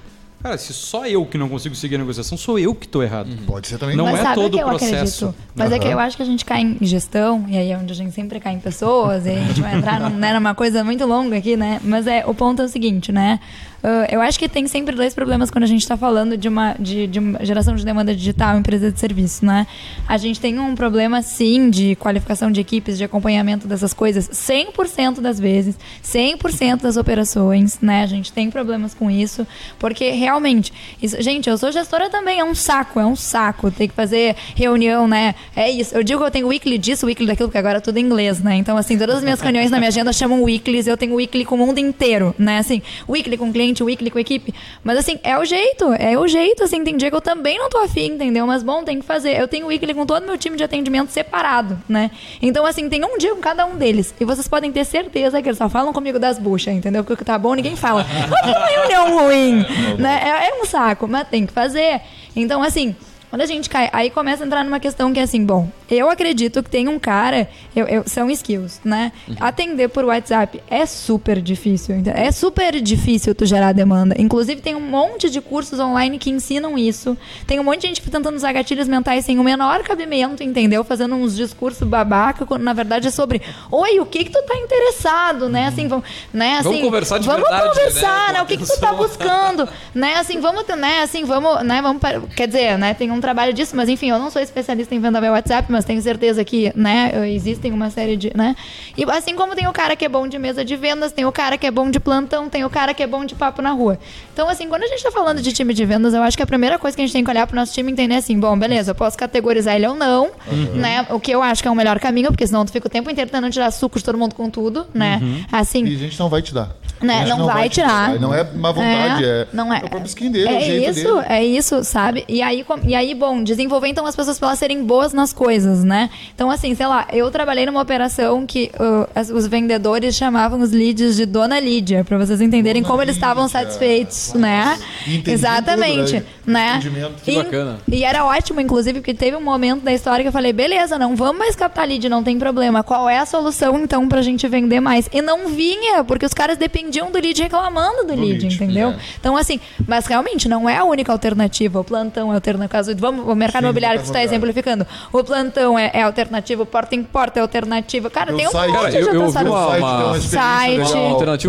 Cara, se só eu que não consigo seguir a negociação, sou eu que estou errado. Uhum. Pode ser também. Não Mas é todo o processo. Acredito? Mas uhum. é que eu acho que a gente cai em gestão, e aí é onde a gente sempre cai em pessoas, e a gente vai entrar num, né, numa coisa muito longa aqui, né? Mas é, o ponto é o seguinte, né? Uh, eu acho que tem sempre dois problemas quando a gente está falando de uma, de, de uma geração de demanda digital, empresa de serviço, né? A gente tem um problema, sim, de qualificação de equipes, de acompanhamento dessas coisas, 100% das vezes, 100% das operações, né? A gente tem problemas com isso, porque realmente, isso, gente, eu sou gestora também, é um saco, é um saco, tem que fazer reunião, né? É isso. Eu digo que eu tenho weekly disso, weekly daquilo, porque agora é tudo em inglês, né? Então, assim, todas as minhas reuniões na minha agenda chamam weeklies, eu tenho weekly com o mundo inteiro, né? Assim, weekly com cliente semanalmente, weekly com a equipe. Mas assim, é o jeito, é o jeito, assim, tem dia que eu também não tô afim, entendeu? Mas bom, tem que fazer. Eu tenho weekly com todo o meu time de atendimento separado, né? Então, assim, tem um dia com cada um deles. E vocês podem ter certeza que eles só falam comigo das buchas, entendeu? Porque o que tá bom, ninguém fala. Mas é reunião ruim, né? É, é um saco, mas tem que fazer. Então, assim, quando a gente cai, aí começa a entrar numa questão que é assim, bom, eu acredito que tem um cara, eu, eu- são skills, né? Atender por WhatsApp é super difícil, é super difícil tu gerar demanda. Inclusive tem um monte de cursos online que ensinam isso. Tem um monte de gente tentando usar gatilhos mentais sem o menor cabimento, entendeu? Fazendo uns discursos babaca, quando na verdade é sobre, oi, o que que tu tá interessado, né? Assim, vamos, né? Assim, Vamos conversar de vamos verdade, conversar, né? né? O que que tu tá buscando, né? Assim, vamos, né? Assim, vamos, né? Vamos, quer dizer, né? Tem um trabalho disso, mas enfim, eu não sou especialista em venda via WhatsApp, mas tenho certeza que, né? Existem uma série de, né? E assim como tem o cara que é bom de mesa de vendas, tem o cara que é bom de plantão, tem o cara que é bom de papo na rua. Então, assim, quando a gente tá falando de time de vendas, eu acho que a primeira coisa que a gente tem que olhar pro nosso time e entender assim, bom, beleza, eu posso categorizar ele ou não, né? O que eu acho que é o melhor caminho, porque senão tu fica o tempo inteiro tentando tirar suco de todo mundo com tudo, né? Assim, E a gente não vai te dar. Né, gente não vai te tirar. dar. Não é má vontade, é, não é. o próprio skin dele, é o jeito isso, dele. é isso, sabe? E aí, com- e aí, bom, desenvolver então as pessoas pra elas serem boas nas coisas, né? Então, assim, sei lá, eu trabalhei numa operação que uh, os vendedores chamavam os leads de Dona Lídia, pra vocês entenderem Dona como eles estavam Lídia. satisfeitos, né? E entendiam Exatamente, tudo, né? né? Que E- bacana. E era ótimo, inclusive, porque teve um momento da história que eu falei, beleza, não vamos mais captar lead, não tem problema. Qual é a solução, então, pra gente vender mais? E não vinha, porque os caras dependiam do lead reclamando do, Do lead, lead, entendeu? é. Então, assim, mas realmente não é a única alternativa. O plantão é alternativa. Caso, vamos, o mercado Sim, imobiliário que você está exemplificando. O plantão é, é alternativa, o porta em porta é alternativa. Cara, Eu tem um saio- monte de eu- eu ouvi uma- site uma Site.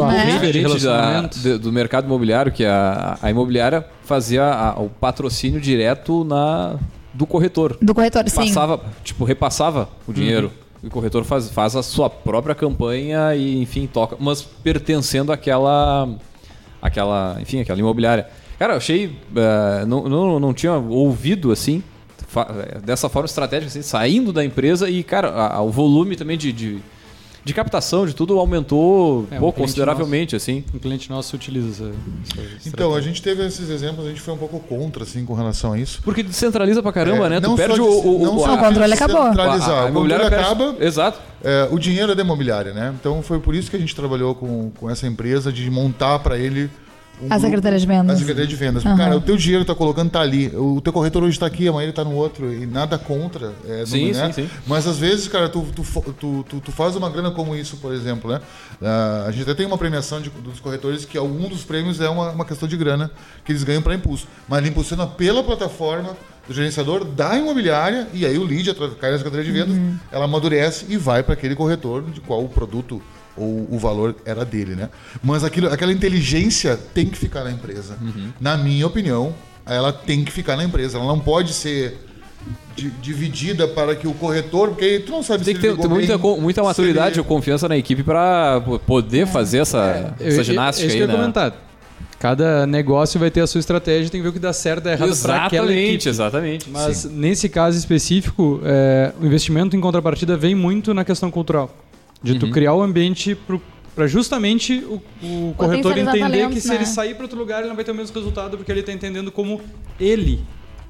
Né? bem diferente da, do mercado imobiliário, que a, a imobiliária fazia a- o patrocínio direto na, do corretor. Do corretor, sim. Passava, tipo, repassava o dinheiro. E o corretor faz, faz a sua própria campanha e, enfim, toca. Mas pertencendo àquela. àquela enfim, àquela imobiliária. Cara, eu achei. eh, não, não, não tinha ouvido assim. eh, Dessa forma estratégica, assim, saindo da empresa e, cara, a- a- o volume também de, de, de captação de tudo aumentou É, um pô, cliente consideravelmente, assim. Um cliente nosso utiliza essa, essa Então, a gente teve esses exemplos, a gente foi um pouco contra, assim, com relação a isso. Porque descentraliza pra caramba, É, né? Tu não perde só o, de- o, não o, só a- O controle de acabou. centralizar. a- a O controle imobiliária perde- acaba, Exato. é, o dinheiro é da imobiliária, né? Então foi por isso que a gente trabalhou com, com essa empresa de montar para ele um A Secretaria de Vendas. A Secretaria de Vendas. Aham. Cara, o teu dinheiro tá colocando tá ali. O teu corretor hoje tá aqui, amanhã ele tá no outro. E nada contra. é, Sim, né? sim, sim. Mas às vezes, cara, tu, tu, tu, tu, tu faz uma grana como isso, por exemplo, né? Ah, a gente até tem uma premiação de- dos corretores que algum dos prêmios é uma, uma questão de grana que eles ganham para impulso. Mas ele impulsiona pela plataforma do gerenciador da imobiliária e aí o lead atra- cai na Secretaria de Vendas, Uhum. ela amadurece e vai para aquele corretor de qual o produto ou o valor era dele, né? Mas aquilo, aquela inteligência tem que ficar na empresa. Uhum. Na minha opinião, ela tem que ficar na empresa. Ela não pode ser di- dividida para que o corretor, porque aí tu não sabe Tem que se ter, ele ter ligou muita, bem, muita se maturidade ele- ou confiança na equipe po- poder fazer essa, Eu- essa eu- ginástica é isso aí, que eu ia né? comentar. Cada negócio vai ter a sua estratégia, tem que ver o que dá certo e dá errado para aquela Exatamente, equipe. exatamente. Mas Sim. nesse caso específico, é, o investimento em contrapartida vem muito na questão cultural. De Uhum. tu criar o ambiente para justamente o, o corretor entender que se né? ele sair para outro lugar, ele não vai ter o mesmo resultado, porque ele está entendendo como ele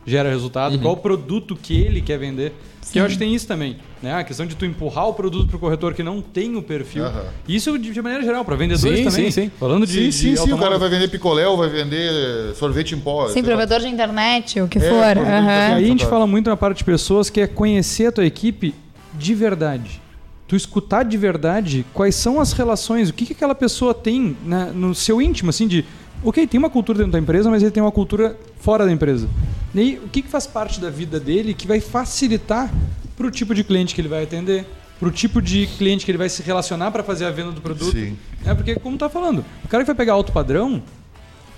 gera resultado, Uhum. qual produto que ele quer vender. Que eu acho que tem isso também. Né? A questão de tu empurrar o produto para o corretor que não tem o perfil. Aham. Isso de, de maneira geral, para vendedores Sim, também. sim, sim. Falando de. Sim, de sim, sim. O cara vai vender picolé ou vai vender sorvete em pó. Sim, sei lá. provedor de internet, o que É, for. provedor aham. E aí a gente fala muito na parte de pessoas que é conhecer a tua equipe de verdade. Tu escutar de verdade quais são as relações, o que, que aquela pessoa tem né, no seu íntimo, assim, de. Ok, tem uma cultura dentro da empresa, mas ele tem uma cultura fora da empresa. E aí, o que, que faz parte da vida dele que vai facilitar para o tipo de cliente que ele vai atender, para o tipo de cliente que ele vai se relacionar para fazer a venda do produto. Sim. É porque, como tá falando, o cara que vai pegar alto padrão,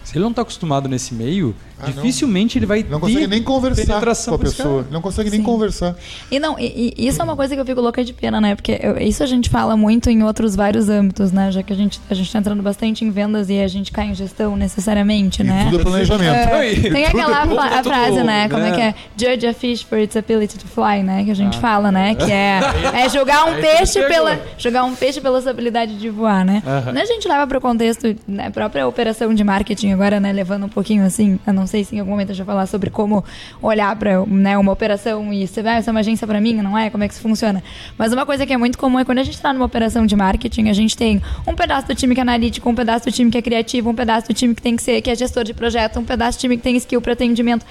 Se ele não tá acostumado nesse meio, Ah, dificilmente ele vai Não consegue ter nem conversar com a pessoa. Não consegue nem Sim. conversar. E não, e, e isso é uma coisa que eu fico louca de pena, né? Porque eu- isso a gente fala muito em outros vários âmbitos, né? Já que a gente, a gente tá entrando bastante em vendas e a gente cai em gestão necessariamente, E né? tudo é planejamento. É, tem aquela tudo- fa- a frase, né? Como é né? que é? Judge a fish for its ability to fly, né? Que a gente fala, né? Que é, é julgar um peixe pela julgar um peixe pela sua habilidade de voar, né? Quando a gente leva para o contexto, né, própria operação de marketing agora, né, levando um pouquinho assim, eu não sei se em algum momento eu já falar sobre como olhar para né, uma operação e você vai, essa é uma agência para mim, não é? Como é que isso funciona? Mas uma coisa que é muito comum é quando a gente está numa operação de marketing, a gente tem um pedaço do time que é analítico, um pedaço do time que é criativo, um pedaço do time que tem que ser que é gestor de projeto, um pedaço do time que tem skill para atendimento.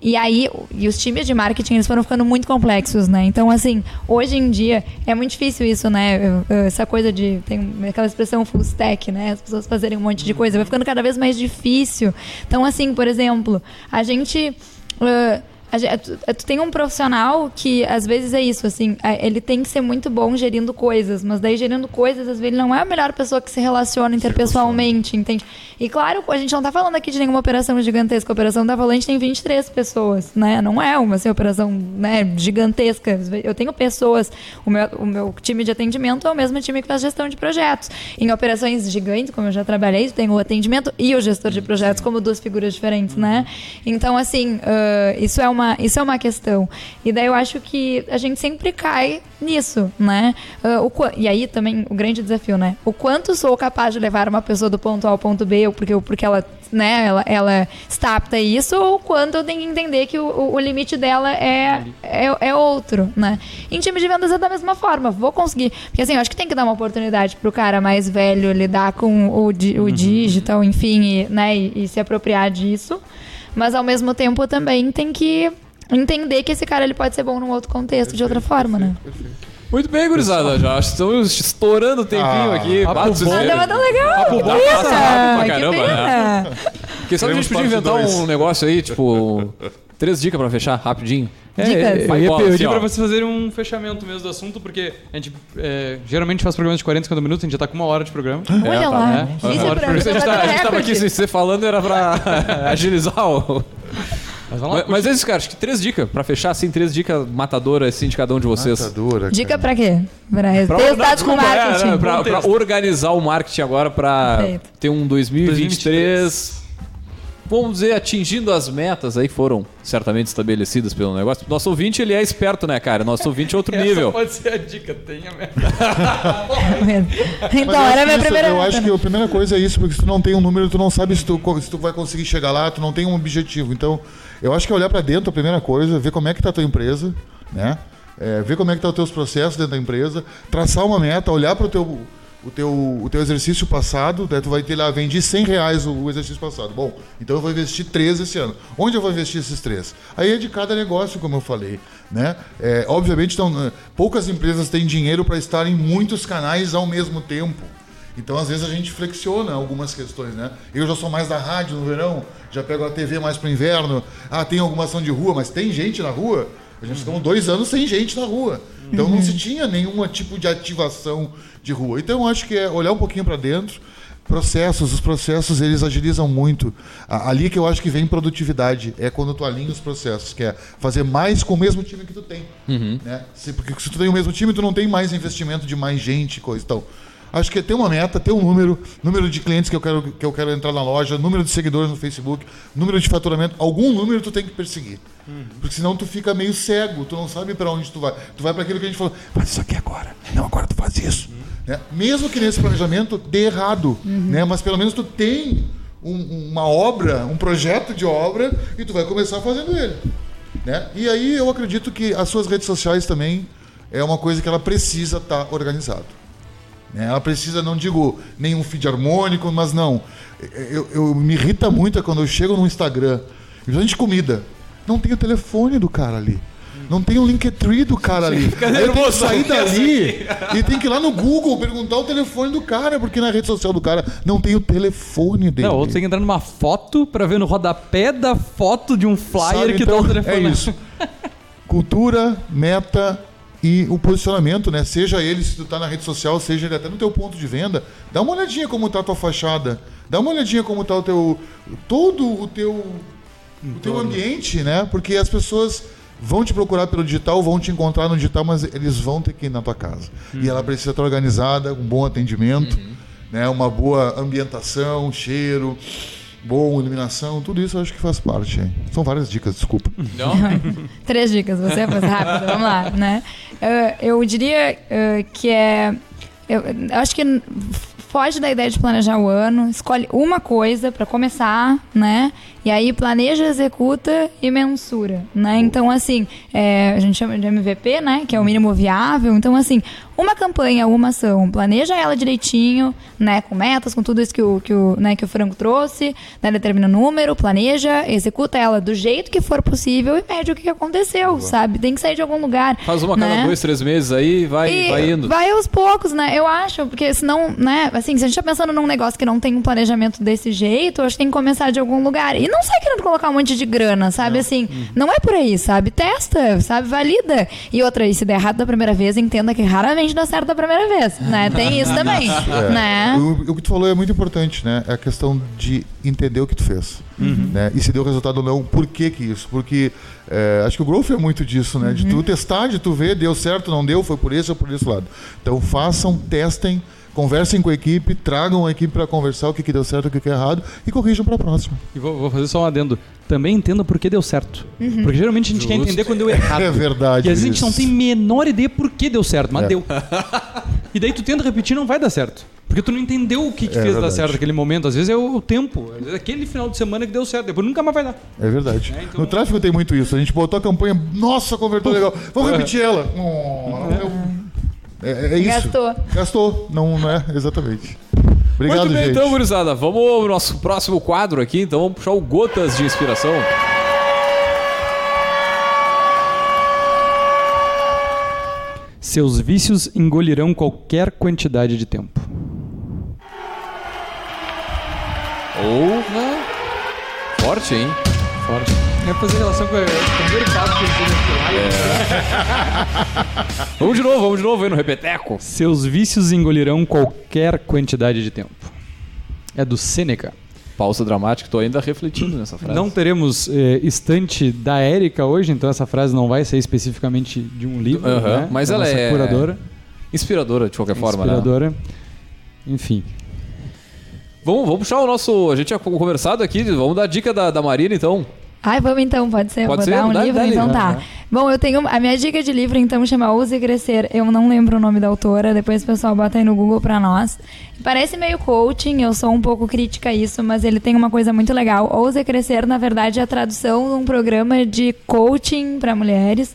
E aí, e os times de marketing, eles foram ficando muito complexos, né? Então, assim, hoje em dia, é muito difícil isso, né? Essa coisa de... Tem aquela expressão full stack, né? As pessoas fazerem um monte de coisa. Vai ficando cada vez mais difícil. Então, assim, por exemplo, a gente... a gente- tu, tu tem um profissional que às vezes é isso, assim, ele tem que ser muito bom gerindo coisas, mas daí gerindo coisas, às vezes ele não é a melhor pessoa que se relaciona interpessoalmente, entende? E claro, a gente não tá falando aqui de nenhuma operação gigantesca, a operação da Valente tem 23 pessoas, né? Não é uma assim, operação né, gigantesca. Eu tenho pessoas, o meu, o meu time de atendimento é o mesmo time que faz gestão de projetos. Em operações gigantes, como eu já trabalhei, tem o atendimento e o gestor de projetos como duas figuras diferentes, né? Então, assim, ah, isso, é uma, isso é uma questão. E daí eu acho que a gente sempre cai nisso, né? Ah, o, e aí também o grande desafio, né? O quanto sou capaz de levar uma pessoa do ponto A ao ponto B, ou porque, porque ela, né, ela, ela está apta a isso, ou quanto eu tenho que entender que o, o- limite dela é, é, é outro, né? Em time de vendas é da mesma forma, vou conseguir. Porque assim, eu acho que tem que dar uma oportunidade pro cara mais velho lidar com o, di- o digital, enfim, e, né, e, e se apropriar disso. Mas ao mesmo tempo também tem que entender que esse cara ele pode ser bom num outro contexto, de outra forma, né? Muito bem, gurizada. Já estamos estourando o tempinho Ah, aqui. papo bom. Ah, tão legal! Papo que bom, passa rápido pra que caramba, pena. Quem sabe a gente podia inventar dois. um negócio aí, tipo. Três dicas pra fechar, rapidinho. É, Dicas. eu Vai ia bola, pedir assim, ó. pra vocês fazerem um fechamento mesmo do assunto, porque a gente é, geralmente faz programas de 40, 50 minutos, a gente já tá com uma hora de programa. Olha tá, lá. né? Isso é pra a gente, tá, a gente tava aqui, se você falando, era pra agilizar o. Mas vamos lá. Mas, mas é isso, cara. Acho que três dicas. Pra fechar, assim, três dicas matadoras, assim, de cada um de vocês. Matadora, Dica pra quê? Pra resultados com desculpa, é, marketing. né, pra- pra organizar o marketing agora pra Perfeito. ter um 2023, vamos dizer, atingindo as metas aí que foram certamente estabelecidas pelo negócio. Nosso ouvinte, ele é esperto, né, cara? Nosso ouvinte é outro Essa nível. pode ser a dica, tenha mesmo. Mas Então, eu era a minha isso, primeira Eu acho né? que a primeira coisa é isso, porque se tu não tem um número, tu não sabe se tu, se tu vai conseguir chegar lá, tu não tem um objetivo. Então, eu acho que é olhar pra dentro a primeira coisa, ver como é que tá a tua empresa, né? É, ver como é que tá os teus processos dentro da empresa, traçar uma meta, olhar para o teu o teu, o teu exercício passado, daí tu vai ter lá, vendi 100 reais o, o exercício passado. Bom, então eu vou investir 3 esse ano. Onde eu vou investir esses 3? Aí é de cada negócio, como eu falei. Né? É, obviamente, então, eh, poucas empresas têm dinheiro para estar em muitos canais ao mesmo tempo. Então, às vezes, a gente flexiona algumas questões, né? Eu já sou mais da rádio no verão, já pego a TV mais pro inverno. Ah, tem alguma ação de rua, mas tem gente na rua? A gente ficou dois anos sem gente na rua. Então, não se tinha nenhum tipo de ativação de rua. Então, eu acho que é olhar um pouquinho para dentro. Processos, os processos, eles agilizam muito. Ali que eu acho que vem produtividade, é quando tu alinha os processos, que é fazer mais com o mesmo time que tu tem. Né? Se, porque se tu tem o mesmo time, tu não tem mais investimento de mais gente e coisa. Então, Acho que é ter uma meta, ter um número, número de clientes que eu quero que eu quero entrar na loja, número de seguidores no Facebook, número de faturamento, algum número tu tem que perseguir. Porque senão tu fica meio cego, tu não sabe para onde tu vai. Tu vai para aquilo que a gente falou, faz isso aqui agora. Não, agora tu faz isso. Né? Mesmo que nesse planejamento dê errado, né? Mas pelo menos tu tem um- uma obra, um projeto de obra e tu vai começar fazendo ele. Né? E aí eu acredito que as suas redes sociais também é uma coisa que ela precisa estar organizada. Né? Ela precisa, não digo nenhum feed harmônico, mas não. Eu, eu- me irrita muito é quando eu chego no Instagram, principalmente comida, não tem o telefone do cara ali. Não tem o Linktree do cara ali. Aí eu tenho que sair dali e tem que ir lá no Google perguntar o telefone do cara, porque na rede social do cara não tem o telefone dele. Não, ou tem que entrar numa foto pra ver no rodapé da foto de um flyer Sabe? que Então, tá o telefone. É isso. Cultura, meta e o posicionamento, né? Seja ele se tu tá na rede social, seja ele até no teu ponto de venda, dá uma olhadinha como tá a tua fachada Dá uma olhadinha como tá o teu. todo o teu. O teu ambiente, né? Porque as pessoas vão te procurar pelo digital, vão te encontrar no digital, mas eles vão ter que ir na tua casa. E ela precisa estar organizada, um bom atendimento, né? Uma boa ambientação, cheiro, boa iluminação, tudo isso eu acho que faz parte. hein? São várias dicas, desculpa. Não? Três dicas, você foi rápido, vamos lá, né? Eh, eu diria eh, que é. Eu, eu acho que foge da ideia de planejar o ano, escolhe uma coisa pra começar, né? E aí planeja, executa e mensura, né? Então, assim, é, a gente chama de MVP, né? Que é o mínimo viável. Então, assim, uma campanha, uma ação, planeja ela direitinho, né? Com metas, com tudo isso que o, que o, né, que o Franco trouxe, né? Determina o número, planeja, executa ela do jeito que for possível e mede o que aconteceu, sabe? Tem que sair de algum lugar. Faz uma a cada né? dois, três meses aí vai, E vai indo. Vai aos poucos, né? Eu acho, porque senão, né? Assim, se a gente tá pensando num negócio que não tem um planejamento desse jeito, acho que tem que começar de algum lugar. E não sai querendo colocar um monte de grana, sabe? Assim, Uhum. não é por aí, sabe? Testa, sabe? Valida. E outra, e se der errado da primeira vez, entenda que raramente dá certo da primeira vez, né? Tem isso também, É. né? O, o que tu falou é muito importante, né? É a questão de entender o que tu fez. Né? E se deu resultado ou não, por que que isso? Porque é, acho que o growth é muito disso, né? De tu testar, de tu ver, deu certo, não deu, foi por esse ou por esse lado. Então façam, testem, conversem com a equipe, tragam a equipe para conversar o que, que deu certo, o que, que é errado e corrijam para a próxima. E vou, vou fazer só um adendo. Também entenda por que deu certo. Porque geralmente a gente quer Justo. entender quando deu errado. É verdade. E às vezes a gente não tem menor ideia por que deu certo, mas É. deu. E daí tu tenta repetir não vai dar certo. Porque tu não entendeu o que, que É fez dar verdade. certo naquele momento. Às vezes é o, o tempo. Às vezes é aquele final de semana que deu certo. Depois nunca mais vai dar. É verdade. É, então- No tráfego tem muito isso. A gente botou a campanha, nossa, converteu legal. Vamos repetir ela. Oh, eu- é, é isso. Gastou. Gastou. Não, não é? Exatamente. Obrigado, Muito bem, gente. então, gurizada. Vamos ao nosso próximo quadro aqui, então vamos puxar o Gotas de Inspiração. Seus vícios engolirão qualquer quantidade de tempo. Porra! Forte, hein? Forte. É fazer relação com o primeiro passo que ele fez Vamos de novo, vamos de novo aí no repeteco. Seus vícios engolirão qualquer quantidade de tempo. É do Sêneca. Pausa dramática, tô ainda refletindo nessa frase. Não teremos eh, estante da Érica hoje, então essa frase não vai ser especificamente de um livro, Aham, né? mas Da ela nossa é curadora, Inspiradora, de qualquer forma, né? inspiradora. Enfim. Vamos, vamos puxar o nosso. A gente tinha conversado aqui, vamos dar a dica da, da Marina, então. Ai, vamos então, pode ser. Pode Vou ser? dar um Dá- livro, dá então livro. tá. Bom, eu tenho. A minha dica de livro, então, chama Ouse Crescer. Eu não lembro o nome da autora, depois o pessoal bota aí no Google pra nós. Parece meio coaching, eu sou um pouco crítica a isso, mas ele tem uma coisa muito legal. Ouse Crescer, na verdade, é a tradução de um programa de coaching pra mulheres.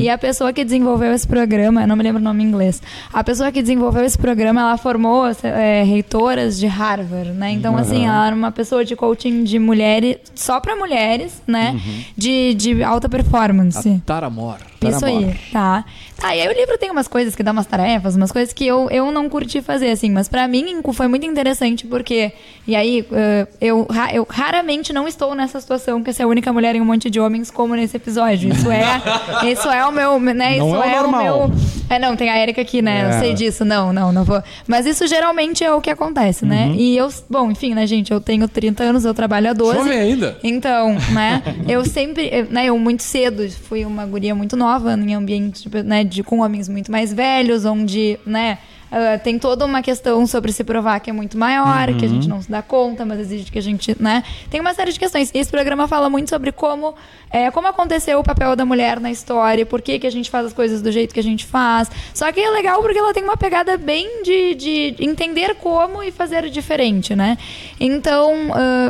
E a pessoa que desenvolveu esse programa, eu não me lembro o nome em inglês, a pessoa que desenvolveu esse programa, ela formou é, reitoras de Harvard, né? Então, assim, ela era uma pessoa de coaching de mulheres, só pra mulheres, né? De, de alta performance. Taramor. Isso aí, tá. Tá, e aí o livro tem umas coisas que dá umas tarefas, umas coisas que eu, eu não curti fazer, assim, mas pra mim foi muito interessante porque, e aí, eh, eu, eu raramente não estou nessa situação que é ser a única mulher em um monte de homens como nesse episódio. Isso é, isso é o meu, né, Não isso é o é, normal. meu... É, não, tem a Erika aqui, né, É. eu sei disso, não, não, não vou. Mas isso geralmente é o que acontece, né, Uhum. e eu, bom, enfim, né, gente, eu tenho 30 anos, eu trabalho há 12. Jovem ainda. Então, né, eu sempre, né, eu muito cedo fui uma guria muito nova em ambiente, tipo, né, de, com homens muito mais velhos, onde, né, ah, tem toda uma questão sobre se provar que é muito maior, que a gente não se dá conta, mas exige que a gente, né, tem uma série de questões. E esse programa fala muito sobre como, é, como aconteceu o papel da mulher na história, por que, que a gente faz as coisas do jeito que a gente faz. Só que é legal porque ela tem uma pegada bem de, de entender como e fazer diferente, né? Então,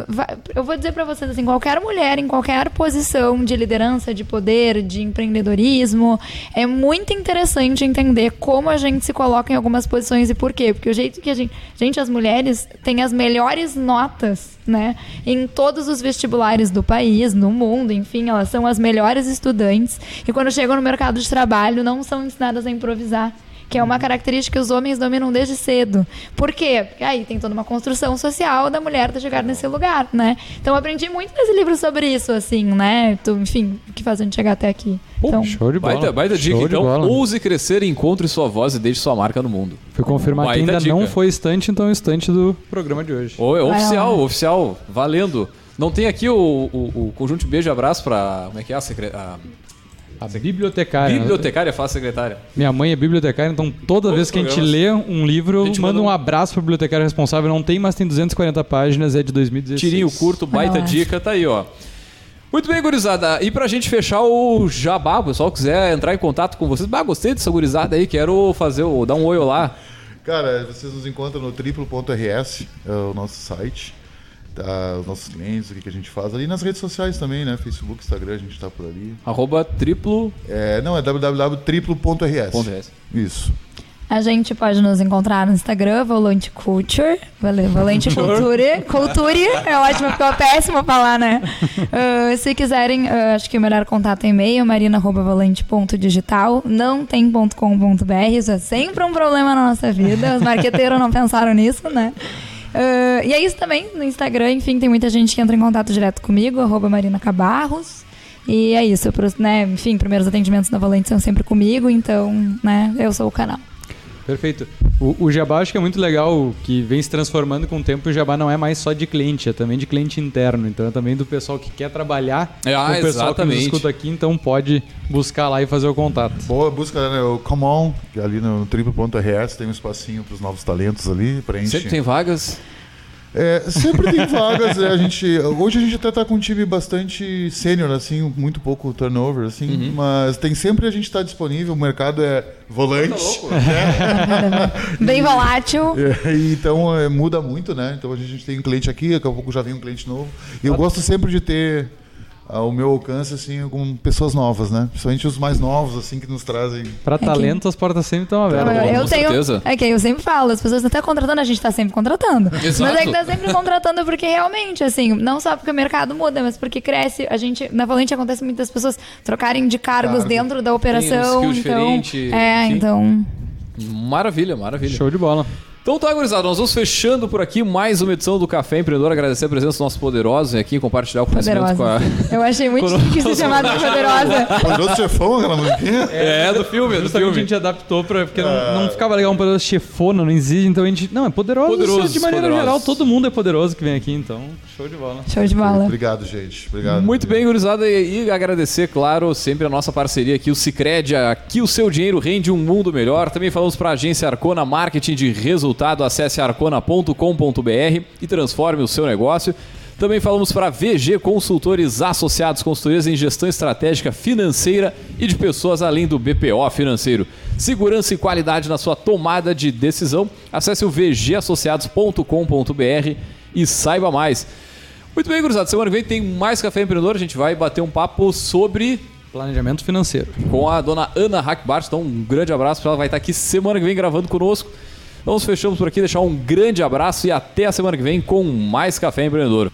vai- eu vou dizer pra vocês assim, qualquer mulher em qualquer posição de liderança, de poder, de empreendedorismo, é muito interessante entender como a gente se coloca em algumas posições e por quê. Porque o jeito que a gente, gente, as mulheres têm as melhores notas, né, em todos os vestibulares do país, no mundo, enfim, elas são as melhores estudantes. E quando chegam no mercado de trabalho não são ensinadas a improvisar que é uma característica que os homens dominam desde cedo. Por quê? Porque aí tem toda uma construção social da mulher de chegar nesse lugar, né? Então eu aprendi muito nesse livro sobre isso, assim, né? Enfim, o que faz a gente chegar até aqui. Então, Show de bola. Baita, baita dica, Show então. bola. Ouse crescer, encontre sua voz e deixe sua marca no mundo. Fui confirmar que Baita ainda dica. não foi estante, então é estante do programa de hoje. É Vai oficial, lá. oficial, valendo. Não tem aqui o, o, o conjunto de beijo e abraço pra. Como é que é a, secre... a bibliotecária. bibliotecária? Fala secretária. Minha mãe é bibliotecária, então toda Todos vez que a gente lê um livro, A eu gente mando manda um um- abraço pro bibliotecário responsável. Não tem, mas tem 240 páginas, é de 2016. Tirinho curto, baita dica, tá aí, ó. Muito bem, gurizada. E pra gente fechar o jabá, o pessoal quiser entrar em contato com vocês. Bah, gostei dessa gurizada aí, quero fazer o, dar um oi lá. Cara, vocês nos encontram no triplo.rs, é o nosso site. Tá, os nossos clientes, o que, que a gente faz ali nas redes sociais também, né? Facebook, Instagram, a gente tá por ali. Arroba triplo. É, não, é www.triplo.rs. Isso. A gente pode nos encontrar no Instagram, Volante Culture. Vale- Volante Culture. Culture é ótimo, ficou péssimo falar, né? Ah, se quiserem, ah, acho que o melhor contato é e-mail, marina.volante.digital. Não tem ponto .com.br, isso é sempre um problema na nossa vida. Os marqueteiros não pensaram nisso, né? Ah, e é isso também, no Instagram, enfim, tem muita gente que entra em contato direto comigo, arroba Marina Cabarros. E é isso, né, enfim, primeiros atendimentos da Volante são sempre comigo, então, né, eu sou o canal. Perfeito. O, o Jabá acho que é muito legal, que vem se transformando com o tempo. O Jabá não é mais só de cliente, é também de cliente interno. Então é também do pessoal que quer trabalhar É, ah, o pessoal exatamente. que nos escuta aqui. Então pode buscar lá e fazer o contato. Boa busca, né? O Come On, que ali no triplo.rs tem um espacinho para os novos talentos ali. Pra gente... Sempre tem vagas. É, sempre tem vagas. é, a gente, hoje a gente até tá com um time bastante sênior, assim, muito pouco turnover, assim, Uhum. mas tem sempre a gente tá disponível, o mercado é volante. né? Bem volátil. É, e então é, muda muito, né? Então a gente tem um cliente aqui, daqui a pouco já vem um cliente novo. E eu gosto sempre de ter ao meu alcance, assim, com pessoas novas, né? Principalmente os mais novos, assim, que nos trazem. Para que- talento, as portas sempre estão abertas. bom, eu com tenho. certeza. É que eu sempre falo, as pessoas estão até contratando, a gente tá sempre contratando. Exato. Mas é que tá sempre contratando porque realmente, assim, não só porque o mercado muda, mas porque cresce. A gente, na Valente acontece muitas pessoas trocarem de cargos Cargo. dentro da operação. skill então, diferente, é, enfim. então. Maravilha, maravilha. Show de bola. Então tá, gurizada, nós vamos fechando por aqui mais uma edição do Café Empreendedor. Agradecer a presença dos nossos poderosos aqui, compartilhar o conhecimento Poderosa. com a... Eu achei muito chique ser chamada de poderosa. Poderoso chefão, aquela musiquinha? É, do filme, é do Justamente a filme. gente adaptou pra. Porque não, não ficava legal um poderoso chefona, não existe. Então a gente. Não, é poderoso. Poderosos, de maneira poderosos. geral, todo mundo é poderoso que vem aqui, então. Show de bola. Show de bola. Obrigado, gente. Obrigado. Muito bem, gurizada, e, e agradecer, claro, sempre a nossa parceria aqui, o Cicred, aqui o seu dinheiro rende um mundo melhor. Também falamos para a agência Arcona Marketing de Resultado, acesse arcona.com.br e transforme o seu negócio. Também falamos para VG Consultores Associados, consultorias em gestão estratégica financeira e de pessoas além do BPO financeiro. Segurança e qualidade na sua tomada de decisão. Acesse o vgassociados.com.br e saiba mais. Muito bem, gurizada. Semana que vem tem mais Café Empreendedor. A gente vai bater um papo sobre Planejamento financeiro. com a dona Ana Hackbart. Então, um grande abraço para ela. Vai estar aqui semana que vem gravando conosco. Então, Nós fechamos por aqui. Deixar um grande abraço e até a semana que vem com mais Café Empreendedor.